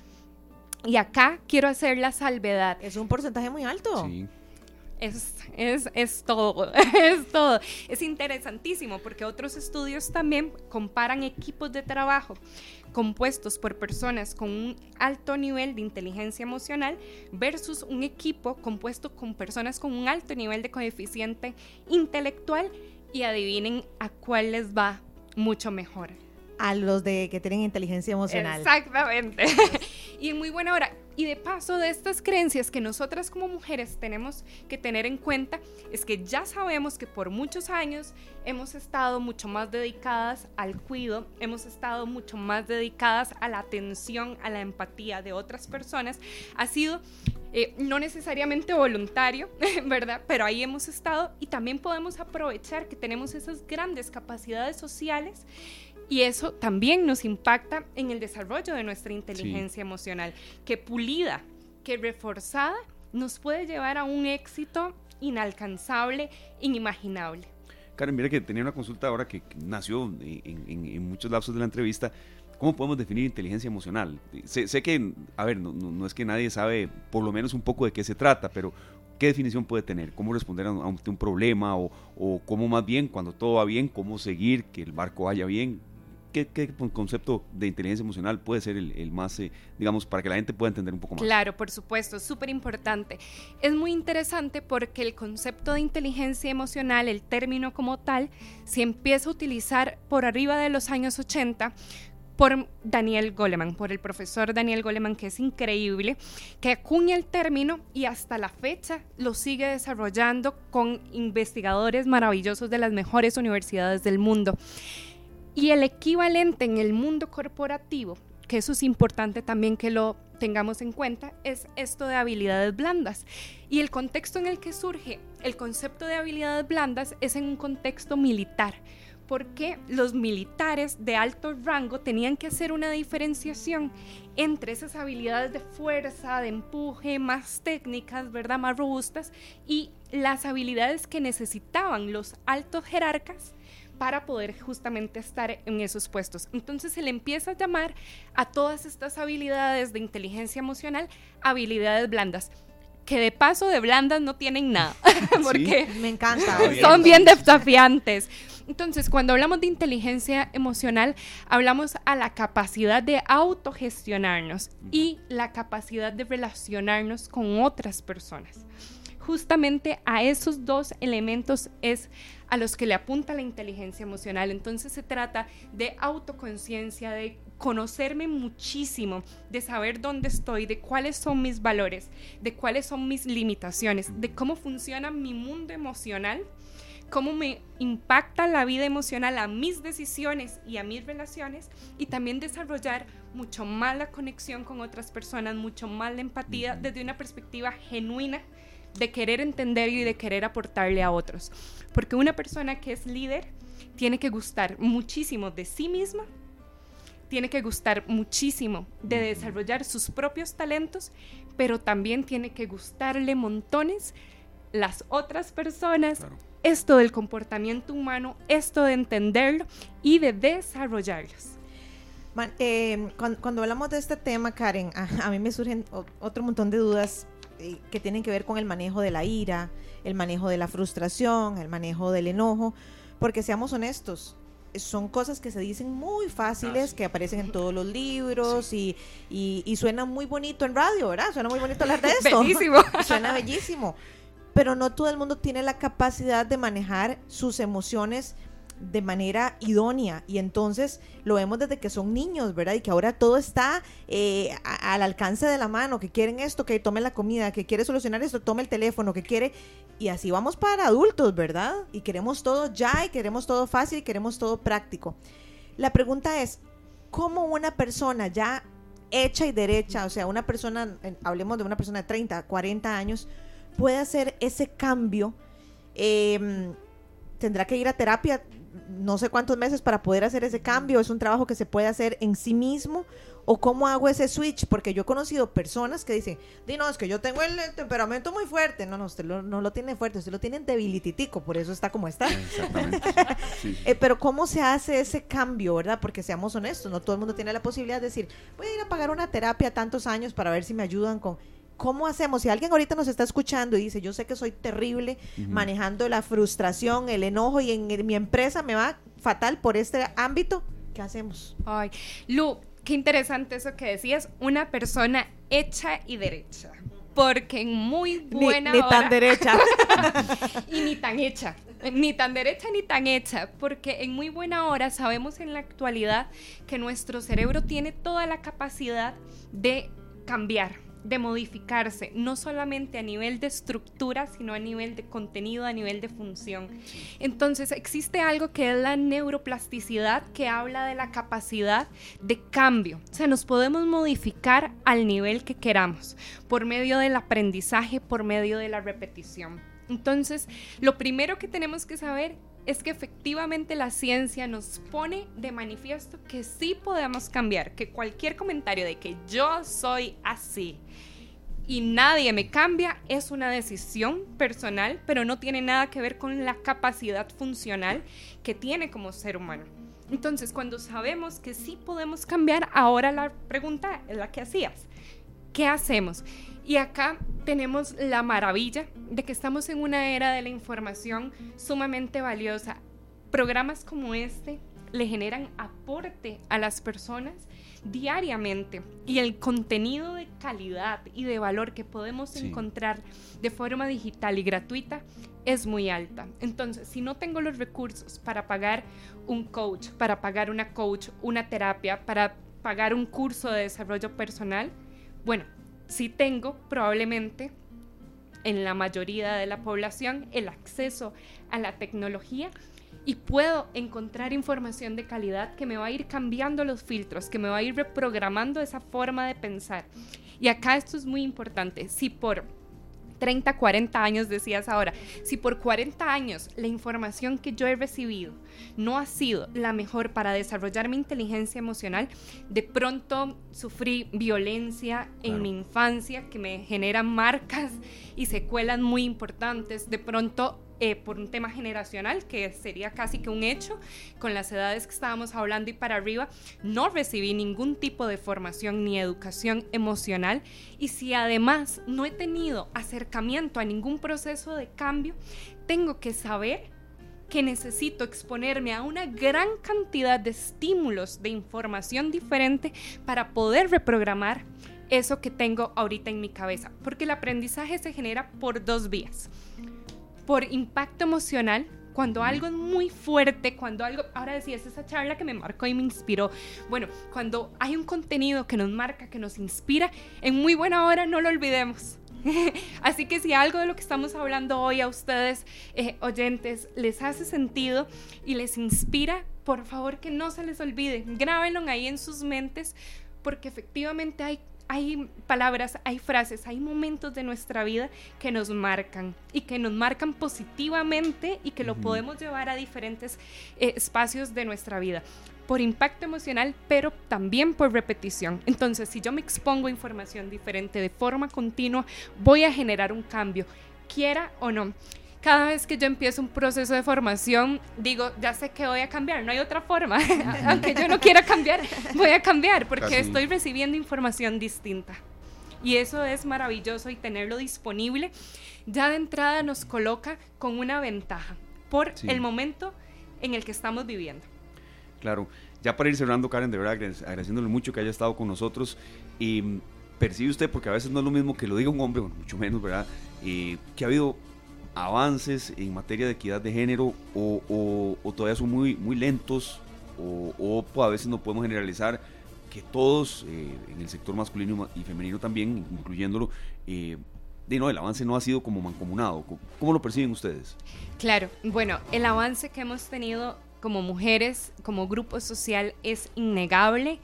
Y acá quiero hacer la salvedad. Es un porcentaje muy alto. Sí. Es, es, es, todo, [laughs] es todo. Es interesantísimo porque otros estudios también comparan equipos de trabajo compuestos por personas con un alto nivel de inteligencia emocional versus un equipo compuesto con personas con un alto nivel de coeficiente intelectual y adivinen a cuál les va mucho mejor. A los de que tienen inteligencia emocional. Exactamente. [laughs] y en muy buena hora. Y de paso de estas creencias que nosotras como mujeres tenemos que tener en cuenta es que ya sabemos que por muchos años hemos estado mucho más dedicadas al cuidado, hemos estado mucho más dedicadas a la atención, a la empatía de otras personas. Ha sido eh, no necesariamente voluntario, [laughs] ¿verdad? Pero ahí hemos estado y también podemos aprovechar que tenemos esas grandes capacidades sociales y eso también nos impacta en el desarrollo de nuestra inteligencia emocional, que pulida, que reforzada, nos puede llevar a un éxito inalcanzable, inimaginable. Karen, mira que tenía una consulta ahora que nació en, muchos lapsos de la entrevista. ¿Cómo podemos definir inteligencia emocional? Sé, que, a ver, no, es que nadie sabe por lo menos un poco de qué se trata, pero ¿qué definición puede tener? ¿Cómo responder a un, a un problema? O, o cómo más bien, cuando todo va bien, cómo seguir que el barco vaya bien? ¿Qué, concepto de inteligencia emocional puede ser el, más, eh, digamos, para que la gente pueda entender un poco más? Claro, por supuesto, es súper importante. Es muy interesante porque el concepto de inteligencia emocional, el término como tal, se empieza a utilizar por arriba de los años 80 por Daniel Goleman, por el profesor Daniel Goleman, que es increíble, que acuña el término y hasta la fecha lo sigue desarrollando con investigadores maravillosos de las mejores universidades del mundo. Y el equivalente en el mundo corporativo, que eso es importante también que lo tengamos en cuenta, es esto de habilidades blandas. Y el contexto en el que surge el concepto de habilidades blandas es en un contexto militar porque los militares de alto rango tenían que hacer una diferenciación entre esas habilidades de fuerza, de empuje, más técnicas, ¿verdad? Más robustas, y las habilidades que necesitaban los altos jerarcas para poder justamente estar en esos puestos. Entonces se le empieza a llamar a todas estas habilidades de inteligencia emocional habilidades blandas que de paso de blandas no tienen nada, [laughs] porque me encanta. Son bien desafiantes. Entonces, cuando hablamos de inteligencia emocional, hablamos a la capacidad de autogestionarnos y la capacidad de relacionarnos con otras personas. Justamente a esos dos elementos es a los que le apunta la inteligencia emocional. Entonces se trata de autoconciencia, de conocerme muchísimo, de saber dónde estoy, de cuáles son mis valores, de cuáles son mis limitaciones, de cómo funciona mi mundo emocional cómo me impacta la vida emocional a mis decisiones y a mis relaciones y también desarrollar mucho más la conexión con otras personas, mucho más la empatía desde una perspectiva genuina de querer entender y de querer aportarle a otros. Porque una persona que es líder tiene que gustar muchísimo de sí misma, tiene que gustar muchísimo de desarrollar sus propios talentos, pero también tiene que gustarle montones las otras personas, esto del comportamiento humano, esto de entenderlo y de desarrollarlos. Eh, cuando, hablamos de este tema, Karen, a, mí me surgen otro montón de dudas que tienen que ver con el manejo de la ira, el manejo de la frustración, el manejo del enojo, porque seamos honestos, son cosas que se dicen muy fáciles, que aparecen en todos los libros y, y, suenan muy bonito en radio, ¿verdad? Suena muy bonito hablar de [laughs] esto. Bellísimo. [laughs] Suena bellísimo pero no todo el mundo tiene la capacidad de manejar sus emociones de manera idónea y entonces lo vemos desde que son niños, ¿verdad? Y que ahora todo está eh, al alcance de la mano, que quieren esto, que tome la comida, que quiere solucionar esto, tome el teléfono, que quiere... Y así vamos para adultos, ¿verdad? Y queremos todo ya y queremos todo fácil y queremos todo práctico. La pregunta es, ¿cómo una persona ya hecha y derecha, o sea, una persona, hablemos de una persona de 30, 40 años, puede hacer ese cambio, em, tendrá que ir a terapia no sé cuántos meses para poder hacer ese cambio, es un trabajo que se puede hacer en sí mismo o cómo hago ese switch, porque yo he conocido personas que dicen, Di, no, es que yo tengo el, temperamento muy fuerte, no, no, usted no lo tiene fuerte, usted lo tiene debilititico, por eso está como está. Exactamente. [laughs] Eh, pero cómo se hace ese cambio, ¿verdad? Porque seamos honestos, no todo el mundo tiene la posibilidad de decir, voy a ir a pagar una terapia tantos años para ver si me ayudan con ¿Cómo hacemos? Si alguien ahorita nos está escuchando y dice, yo sé que soy terrible manejando la frustración, el enojo y en, mi empresa me va fatal por este ámbito, ¿qué hacemos? Ay, Lu, qué interesante eso que decías, una persona hecha y derecha. Porque en muy buena ni, ni tan derecha. [laughs] y ni tan hecha. Ni tan derecha ni tan hecha. Porque en muy buena hora sabemos en la actualidad que nuestro cerebro tiene toda la capacidad de cambiar de modificarse, no solamente a nivel de estructura, sino a nivel de contenido, a nivel de función. Entonces existe algo que es la neuroplasticidad, que habla de la capacidad de cambio. O sea, nos podemos modificar al nivel que queramos, por medio del aprendizaje, por medio de la repetición. Entonces, lo primero que tenemos que saber es que efectivamente la ciencia nos pone de manifiesto que sí podemos cambiar, que cualquier comentario de que yo soy así y nadie me cambia es una decisión personal, pero no tiene nada que ver con la capacidad funcional que tiene como ser humano. Entonces, cuando sabemos que sí podemos cambiar, ahora la pregunta es la que hacías. ¿Qué hacemos? Y acá tenemos la maravilla de que estamos en una era de la información sumamente valiosa. Programas como este le generan aporte a las personas diariamente y el contenido de calidad y de valor que podemos encontrar de forma digital y gratuita es muy alta. Entonces, si no tengo los recursos para pagar un coach, para pagar una coach, una terapia, para pagar un curso de desarrollo personal, bueno, si tengo probablemente en la mayoría de la población el acceso a la tecnología y puedo encontrar información de calidad que me va a ir cambiando los filtros, que me va a ir reprogramando esa forma de pensar. Y acá esto es muy importante. Si por 30, 40 años decías ahora, si por 40 años la información que yo he recibido no ha sido la mejor para desarrollar mi inteligencia emocional, de pronto sufrí violencia en mi infancia que me generan marcas y secuelas muy importantes, de pronto eh, por un tema generacional, que sería casi que un hecho, con las edades que estábamos hablando y para arriba, no recibí ningún tipo de formación ni educación emocional. Y si además no he tenido acercamiento a ningún proceso de cambio, tengo que saber que necesito exponerme a una gran cantidad de estímulos de información diferente para poder reprogramar eso que tengo ahorita en mi cabeza, porque el aprendizaje se genera por dos vías por impacto emocional, cuando algo es muy fuerte, cuando algo, ahora decías esa charla que me marcó y me inspiró, bueno, cuando hay un contenido que nos marca, que nos inspira, en muy buena hora no lo olvidemos. [laughs] Así que si algo de lo que estamos hablando hoy a ustedes, eh, oyentes, les hace sentido y les inspira, por favor que no se les olvide, grábenlo ahí en sus mentes, porque efectivamente hay hay palabras, hay frases, hay momentos de nuestra vida que nos marcan y que nos marcan positivamente y que lo podemos llevar a diferentes eh, espacios de nuestra vida por impacto emocional, pero también por repetición. Entonces, si yo me expongo a información diferente de forma continua, voy a generar un cambio, quiera o no cada vez que yo empiezo un proceso de formación, digo, ya sé que voy a cambiar, no hay otra forma. [laughs] Aunque yo no quiera cambiar, voy a cambiar porque estoy recibiendo información distinta. Y eso es maravilloso y tenerlo disponible ya de entrada nos coloca con una ventaja por el momento en el que estamos viviendo. Claro, ya para ir cerrando, Karen, de verdad agradeciéndole mucho que haya estado con nosotros y percibe usted, porque a veces no es lo mismo que lo diga un hombre, mucho menos, ¿verdad? Y que ha habido avances en materia de equidad de género o, todavía son muy, muy lentos o, a veces no podemos generalizar que todos eh, en el sector masculino y femenino también, incluyéndolo, eh, no, el avance no ha sido como mancomunado. ¿Cómo lo perciben ustedes? Claro, bueno, el avance que hemos tenido como mujeres, como grupo social, es innegable.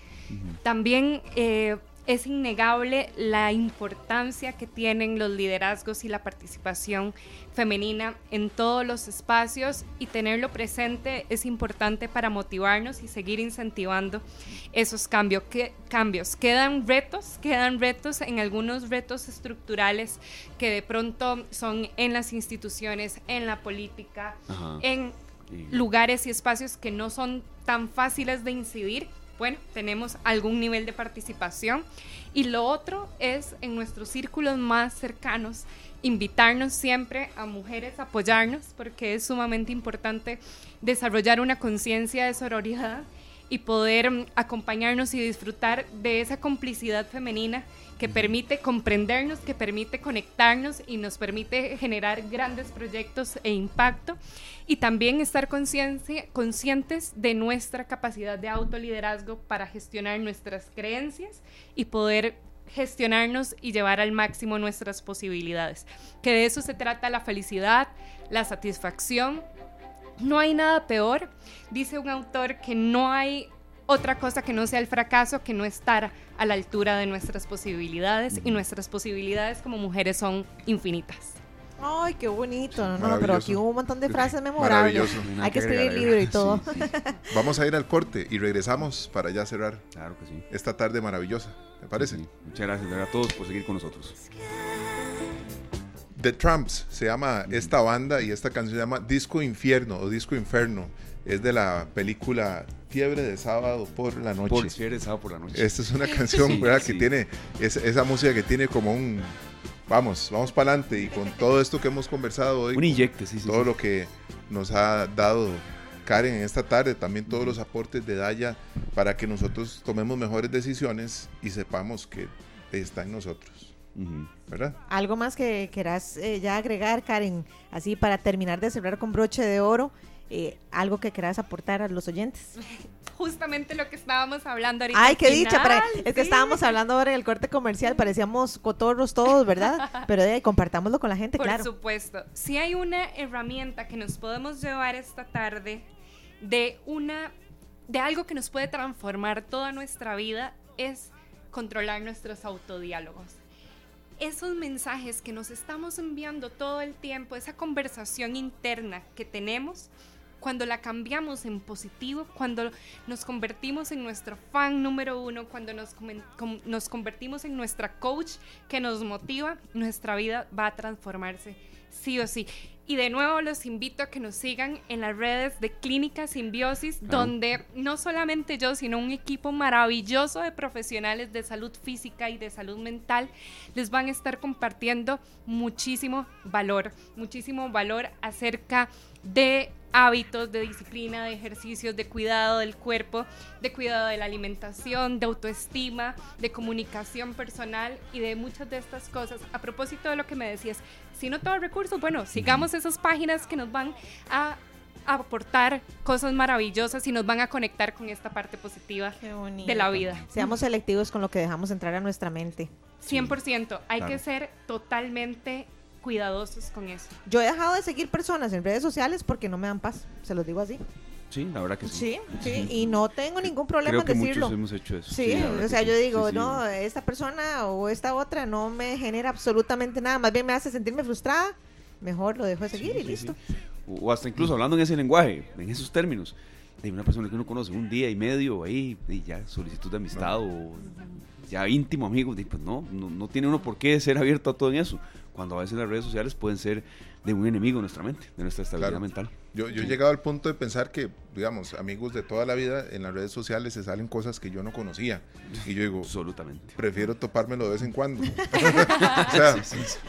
También eh, es innegable la importancia que tienen los liderazgos y la participación femenina en todos los espacios y tenerlo presente es importante para motivarnos y seguir incentivando esos cambios. ¿Qué, cambios. Quedan retos, quedan retos en algunos retos estructurales que de pronto son en las instituciones, en la política, en lugares y espacios que no son tan fáciles de incidir bueno, tenemos algún nivel de participación. Y lo otro es en nuestros círculos más cercanos, invitarnos siempre a mujeres a apoyarnos, porque es sumamente importante desarrollar una conciencia de sororidad y poder mm, acompañarnos y disfrutar de esa complicidad femenina que permite comprendernos, que permite conectarnos y nos permite generar grandes proyectos e impacto y también estar conscientes de nuestra capacidad de autoliderazgo para gestionar nuestras creencias y poder gestionarnos y llevar al máximo nuestras posibilidades. Que de eso se trata la felicidad, la satisfacción. No hay nada peor, dice un autor, que no hay otra cosa que no sea el fracaso, que no estar a la altura de nuestras posibilidades y nuestras posibilidades como mujeres son infinitas. Ay, qué bonito. No, pero aquí hubo un montón de frases memorables. Hay que escribir el libro y todo. [laughs] Vamos a ir al corte y regresamos para ya cerrar claro que sí. esta tarde maravillosa. ¿Me parece? Muchas gracias a todos por seguir con nosotros. The Trumps se llama esta banda y esta canción se llama Disco Infierno o Disco Inferno. Es de la película Fiebre de Sábado por la Noche. Por Fiebre de Sábado por la Noche. Esta es una [laughs] canción ¿verdad? que tiene esa música que tiene como un vamos, vamos para adelante y con todo esto que hemos conversado hoy. Un inyecte, sí, sí. Todo lo que nos ha dado Karen en esta tarde, también todos los aportes de Daya para que nosotros tomemos mejores decisiones y sepamos que está en nosotros. ¿Verdad? Algo más que quieras eh, ya agregar, Karen, así para terminar de cerrar con broche de oro, eh, algo que quieras aportar a los oyentes. [laughs] Justamente lo que estábamos hablando ahorita. Ay, qué dicha, es que estábamos hablando ahora en el corte comercial, [laughs] parecíamos cotorros todos, ¿verdad? Pero ahí, compartámoslo con la gente, claro. Por supuesto. Si hay una herramienta que nos podemos llevar esta tarde de una de algo que nos puede transformar toda nuestra vida es controlar nuestros autodiálogos. Esos mensajes que nos estamos enviando todo el tiempo, esa conversación interna que tenemos, cuando la cambiamos en positivo, cuando nos convertimos en nuestro fan número uno, cuando nos, nos convertimos en nuestra coach que nos motiva, nuestra vida va a transformarse sí o sí. Y de nuevo los invito a que nos sigan en las redes de Clínica Simbiosis, donde no solamente yo, sino un equipo maravilloso de profesionales de salud física y de salud mental les van a estar compartiendo muchísimo valor, muchísimo valor acerca de hábitos de disciplina, de ejercicios, de cuidado del cuerpo, de cuidado de la alimentación, de autoestima, de comunicación personal y de muchas de estas cosas. A propósito de lo que me decías, si no todo recursos, bueno, sigamos esas páginas que nos van a aportar cosas maravillosas y nos van a conectar con esta parte positiva de la vida. Seamos selectivos con lo que dejamos entrar a nuestra mente. 100%, hay que ser totalmente cuidadosos con eso. Yo he dejado de seguir personas en redes sociales porque no me dan paz, se los digo así. Sí, la verdad que sí. Sí, sí, [laughs] y no tengo ningún problema en decirlo. Muchos hemos hecho eso. Sí, o sea, yo digo, no, esta persona o esta otra no me genera absolutamente nada, más bien me hace sentirme frustrada, mejor lo dejo de seguir y listo. O hasta incluso hablando en ese lenguaje, en esos términos, de una persona que uno conoce un día y medio ahí, y ya solicitud de amistad o ya íntimo amigo, pues no, no, no tiene uno por qué ser abierto a todo en eso cuando a veces las redes sociales pueden ser de un enemigo de nuestra mente, de nuestra estabilidad mental. Yo, yo he llegado al punto de pensar que, digamos, amigos de toda la vida, en las redes sociales se salen cosas que yo no conocía. Y yo digo, absolutamente. Prefiero topármelo de vez en cuando. [laughs] [laughs] o sea,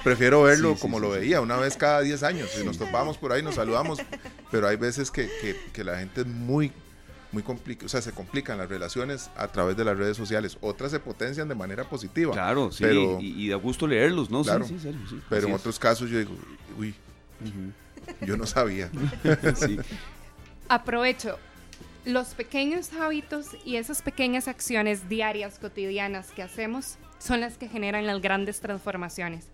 prefiero verlo como lo veía, una vez cada 10 años. Si nos topamos por ahí, nos saludamos. Pero hay veces que, que, que la gente es muy muy complicado, o sea, se complican las relaciones a través de las redes sociales. Otras se potencian de manera positiva. Claro, sí, pero, y, da gusto leerlos, ¿no? Claro, sí, sí, pero en otros casos yo digo, uy, yo no sabía. [laughs] Aprovecho. Los pequeños hábitos y esas pequeñas acciones diarias, cotidianas que hacemos son las que generan las grandes transformaciones.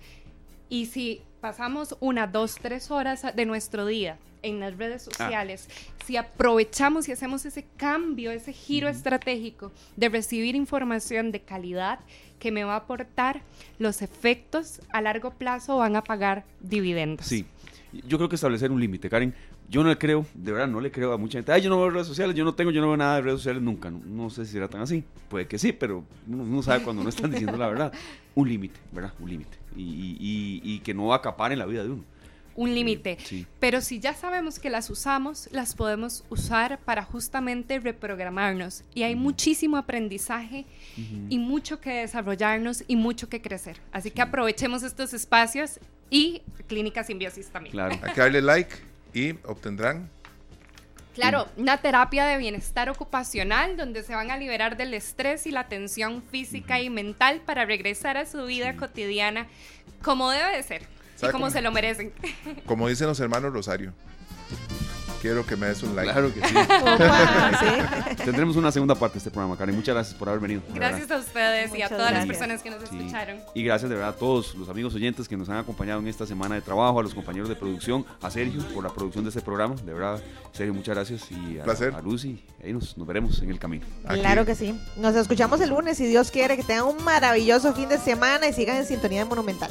Y si pasamos una, dos, tres horas de nuestro día en las redes ah. sociales, si aprovechamos y hacemos ese cambio, ese giro estratégico de recibir información de calidad que me va a aportar, los efectos a largo plazo van a pagar dividendos. Sí, yo creo que establecer un límite, Karen. Yo no le creo, de verdad, no le creo a mucha gente. Ay, yo no veo redes sociales, yo no tengo, yo no veo nada de redes sociales nunca. No, sé si será tan así. Puede que sí, pero uno no sabe cuando no están diciendo la verdad. [laughs] Un límite, ¿verdad? Un límite. Y, y, y, que no acapare en la vida de uno un límite. Pero si ya sabemos que las usamos, las podemos usar para justamente reprogramarnos. Y hay muchísimo aprendizaje y mucho que desarrollarnos y mucho que crecer. Así que aprovechemos estos espacios y Clínica Simbiosis también. Claro. Hay que darle like y obtendrán Claro, una terapia de bienestar ocupacional donde se van a liberar del estrés y la tensión física y mental para regresar a su vida cotidiana como debe de ser y como se lo merecen. Como dicen los hermanos Rosario. Quiero que me des un like. Claro que sí. [laughs] [laughs] Tendremos una segunda parte de este programa, Karen. Muchas gracias por haber venido. Gracias a ustedes y a todas las personas que nos escucharon. Y gracias de verdad a todos los amigos oyentes que nos han acompañado en esta semana de trabajo, a los compañeros de producción, a Sergio por la producción de este programa. De verdad, Sergio, muchas gracias. Y a, Placer. a Lucy, ahí nos, nos veremos en el camino. Claro que sí. Nos escuchamos el lunes, si Dios quiere, que tengan un maravilloso fin de semana y sigan en sintonía de Monumental.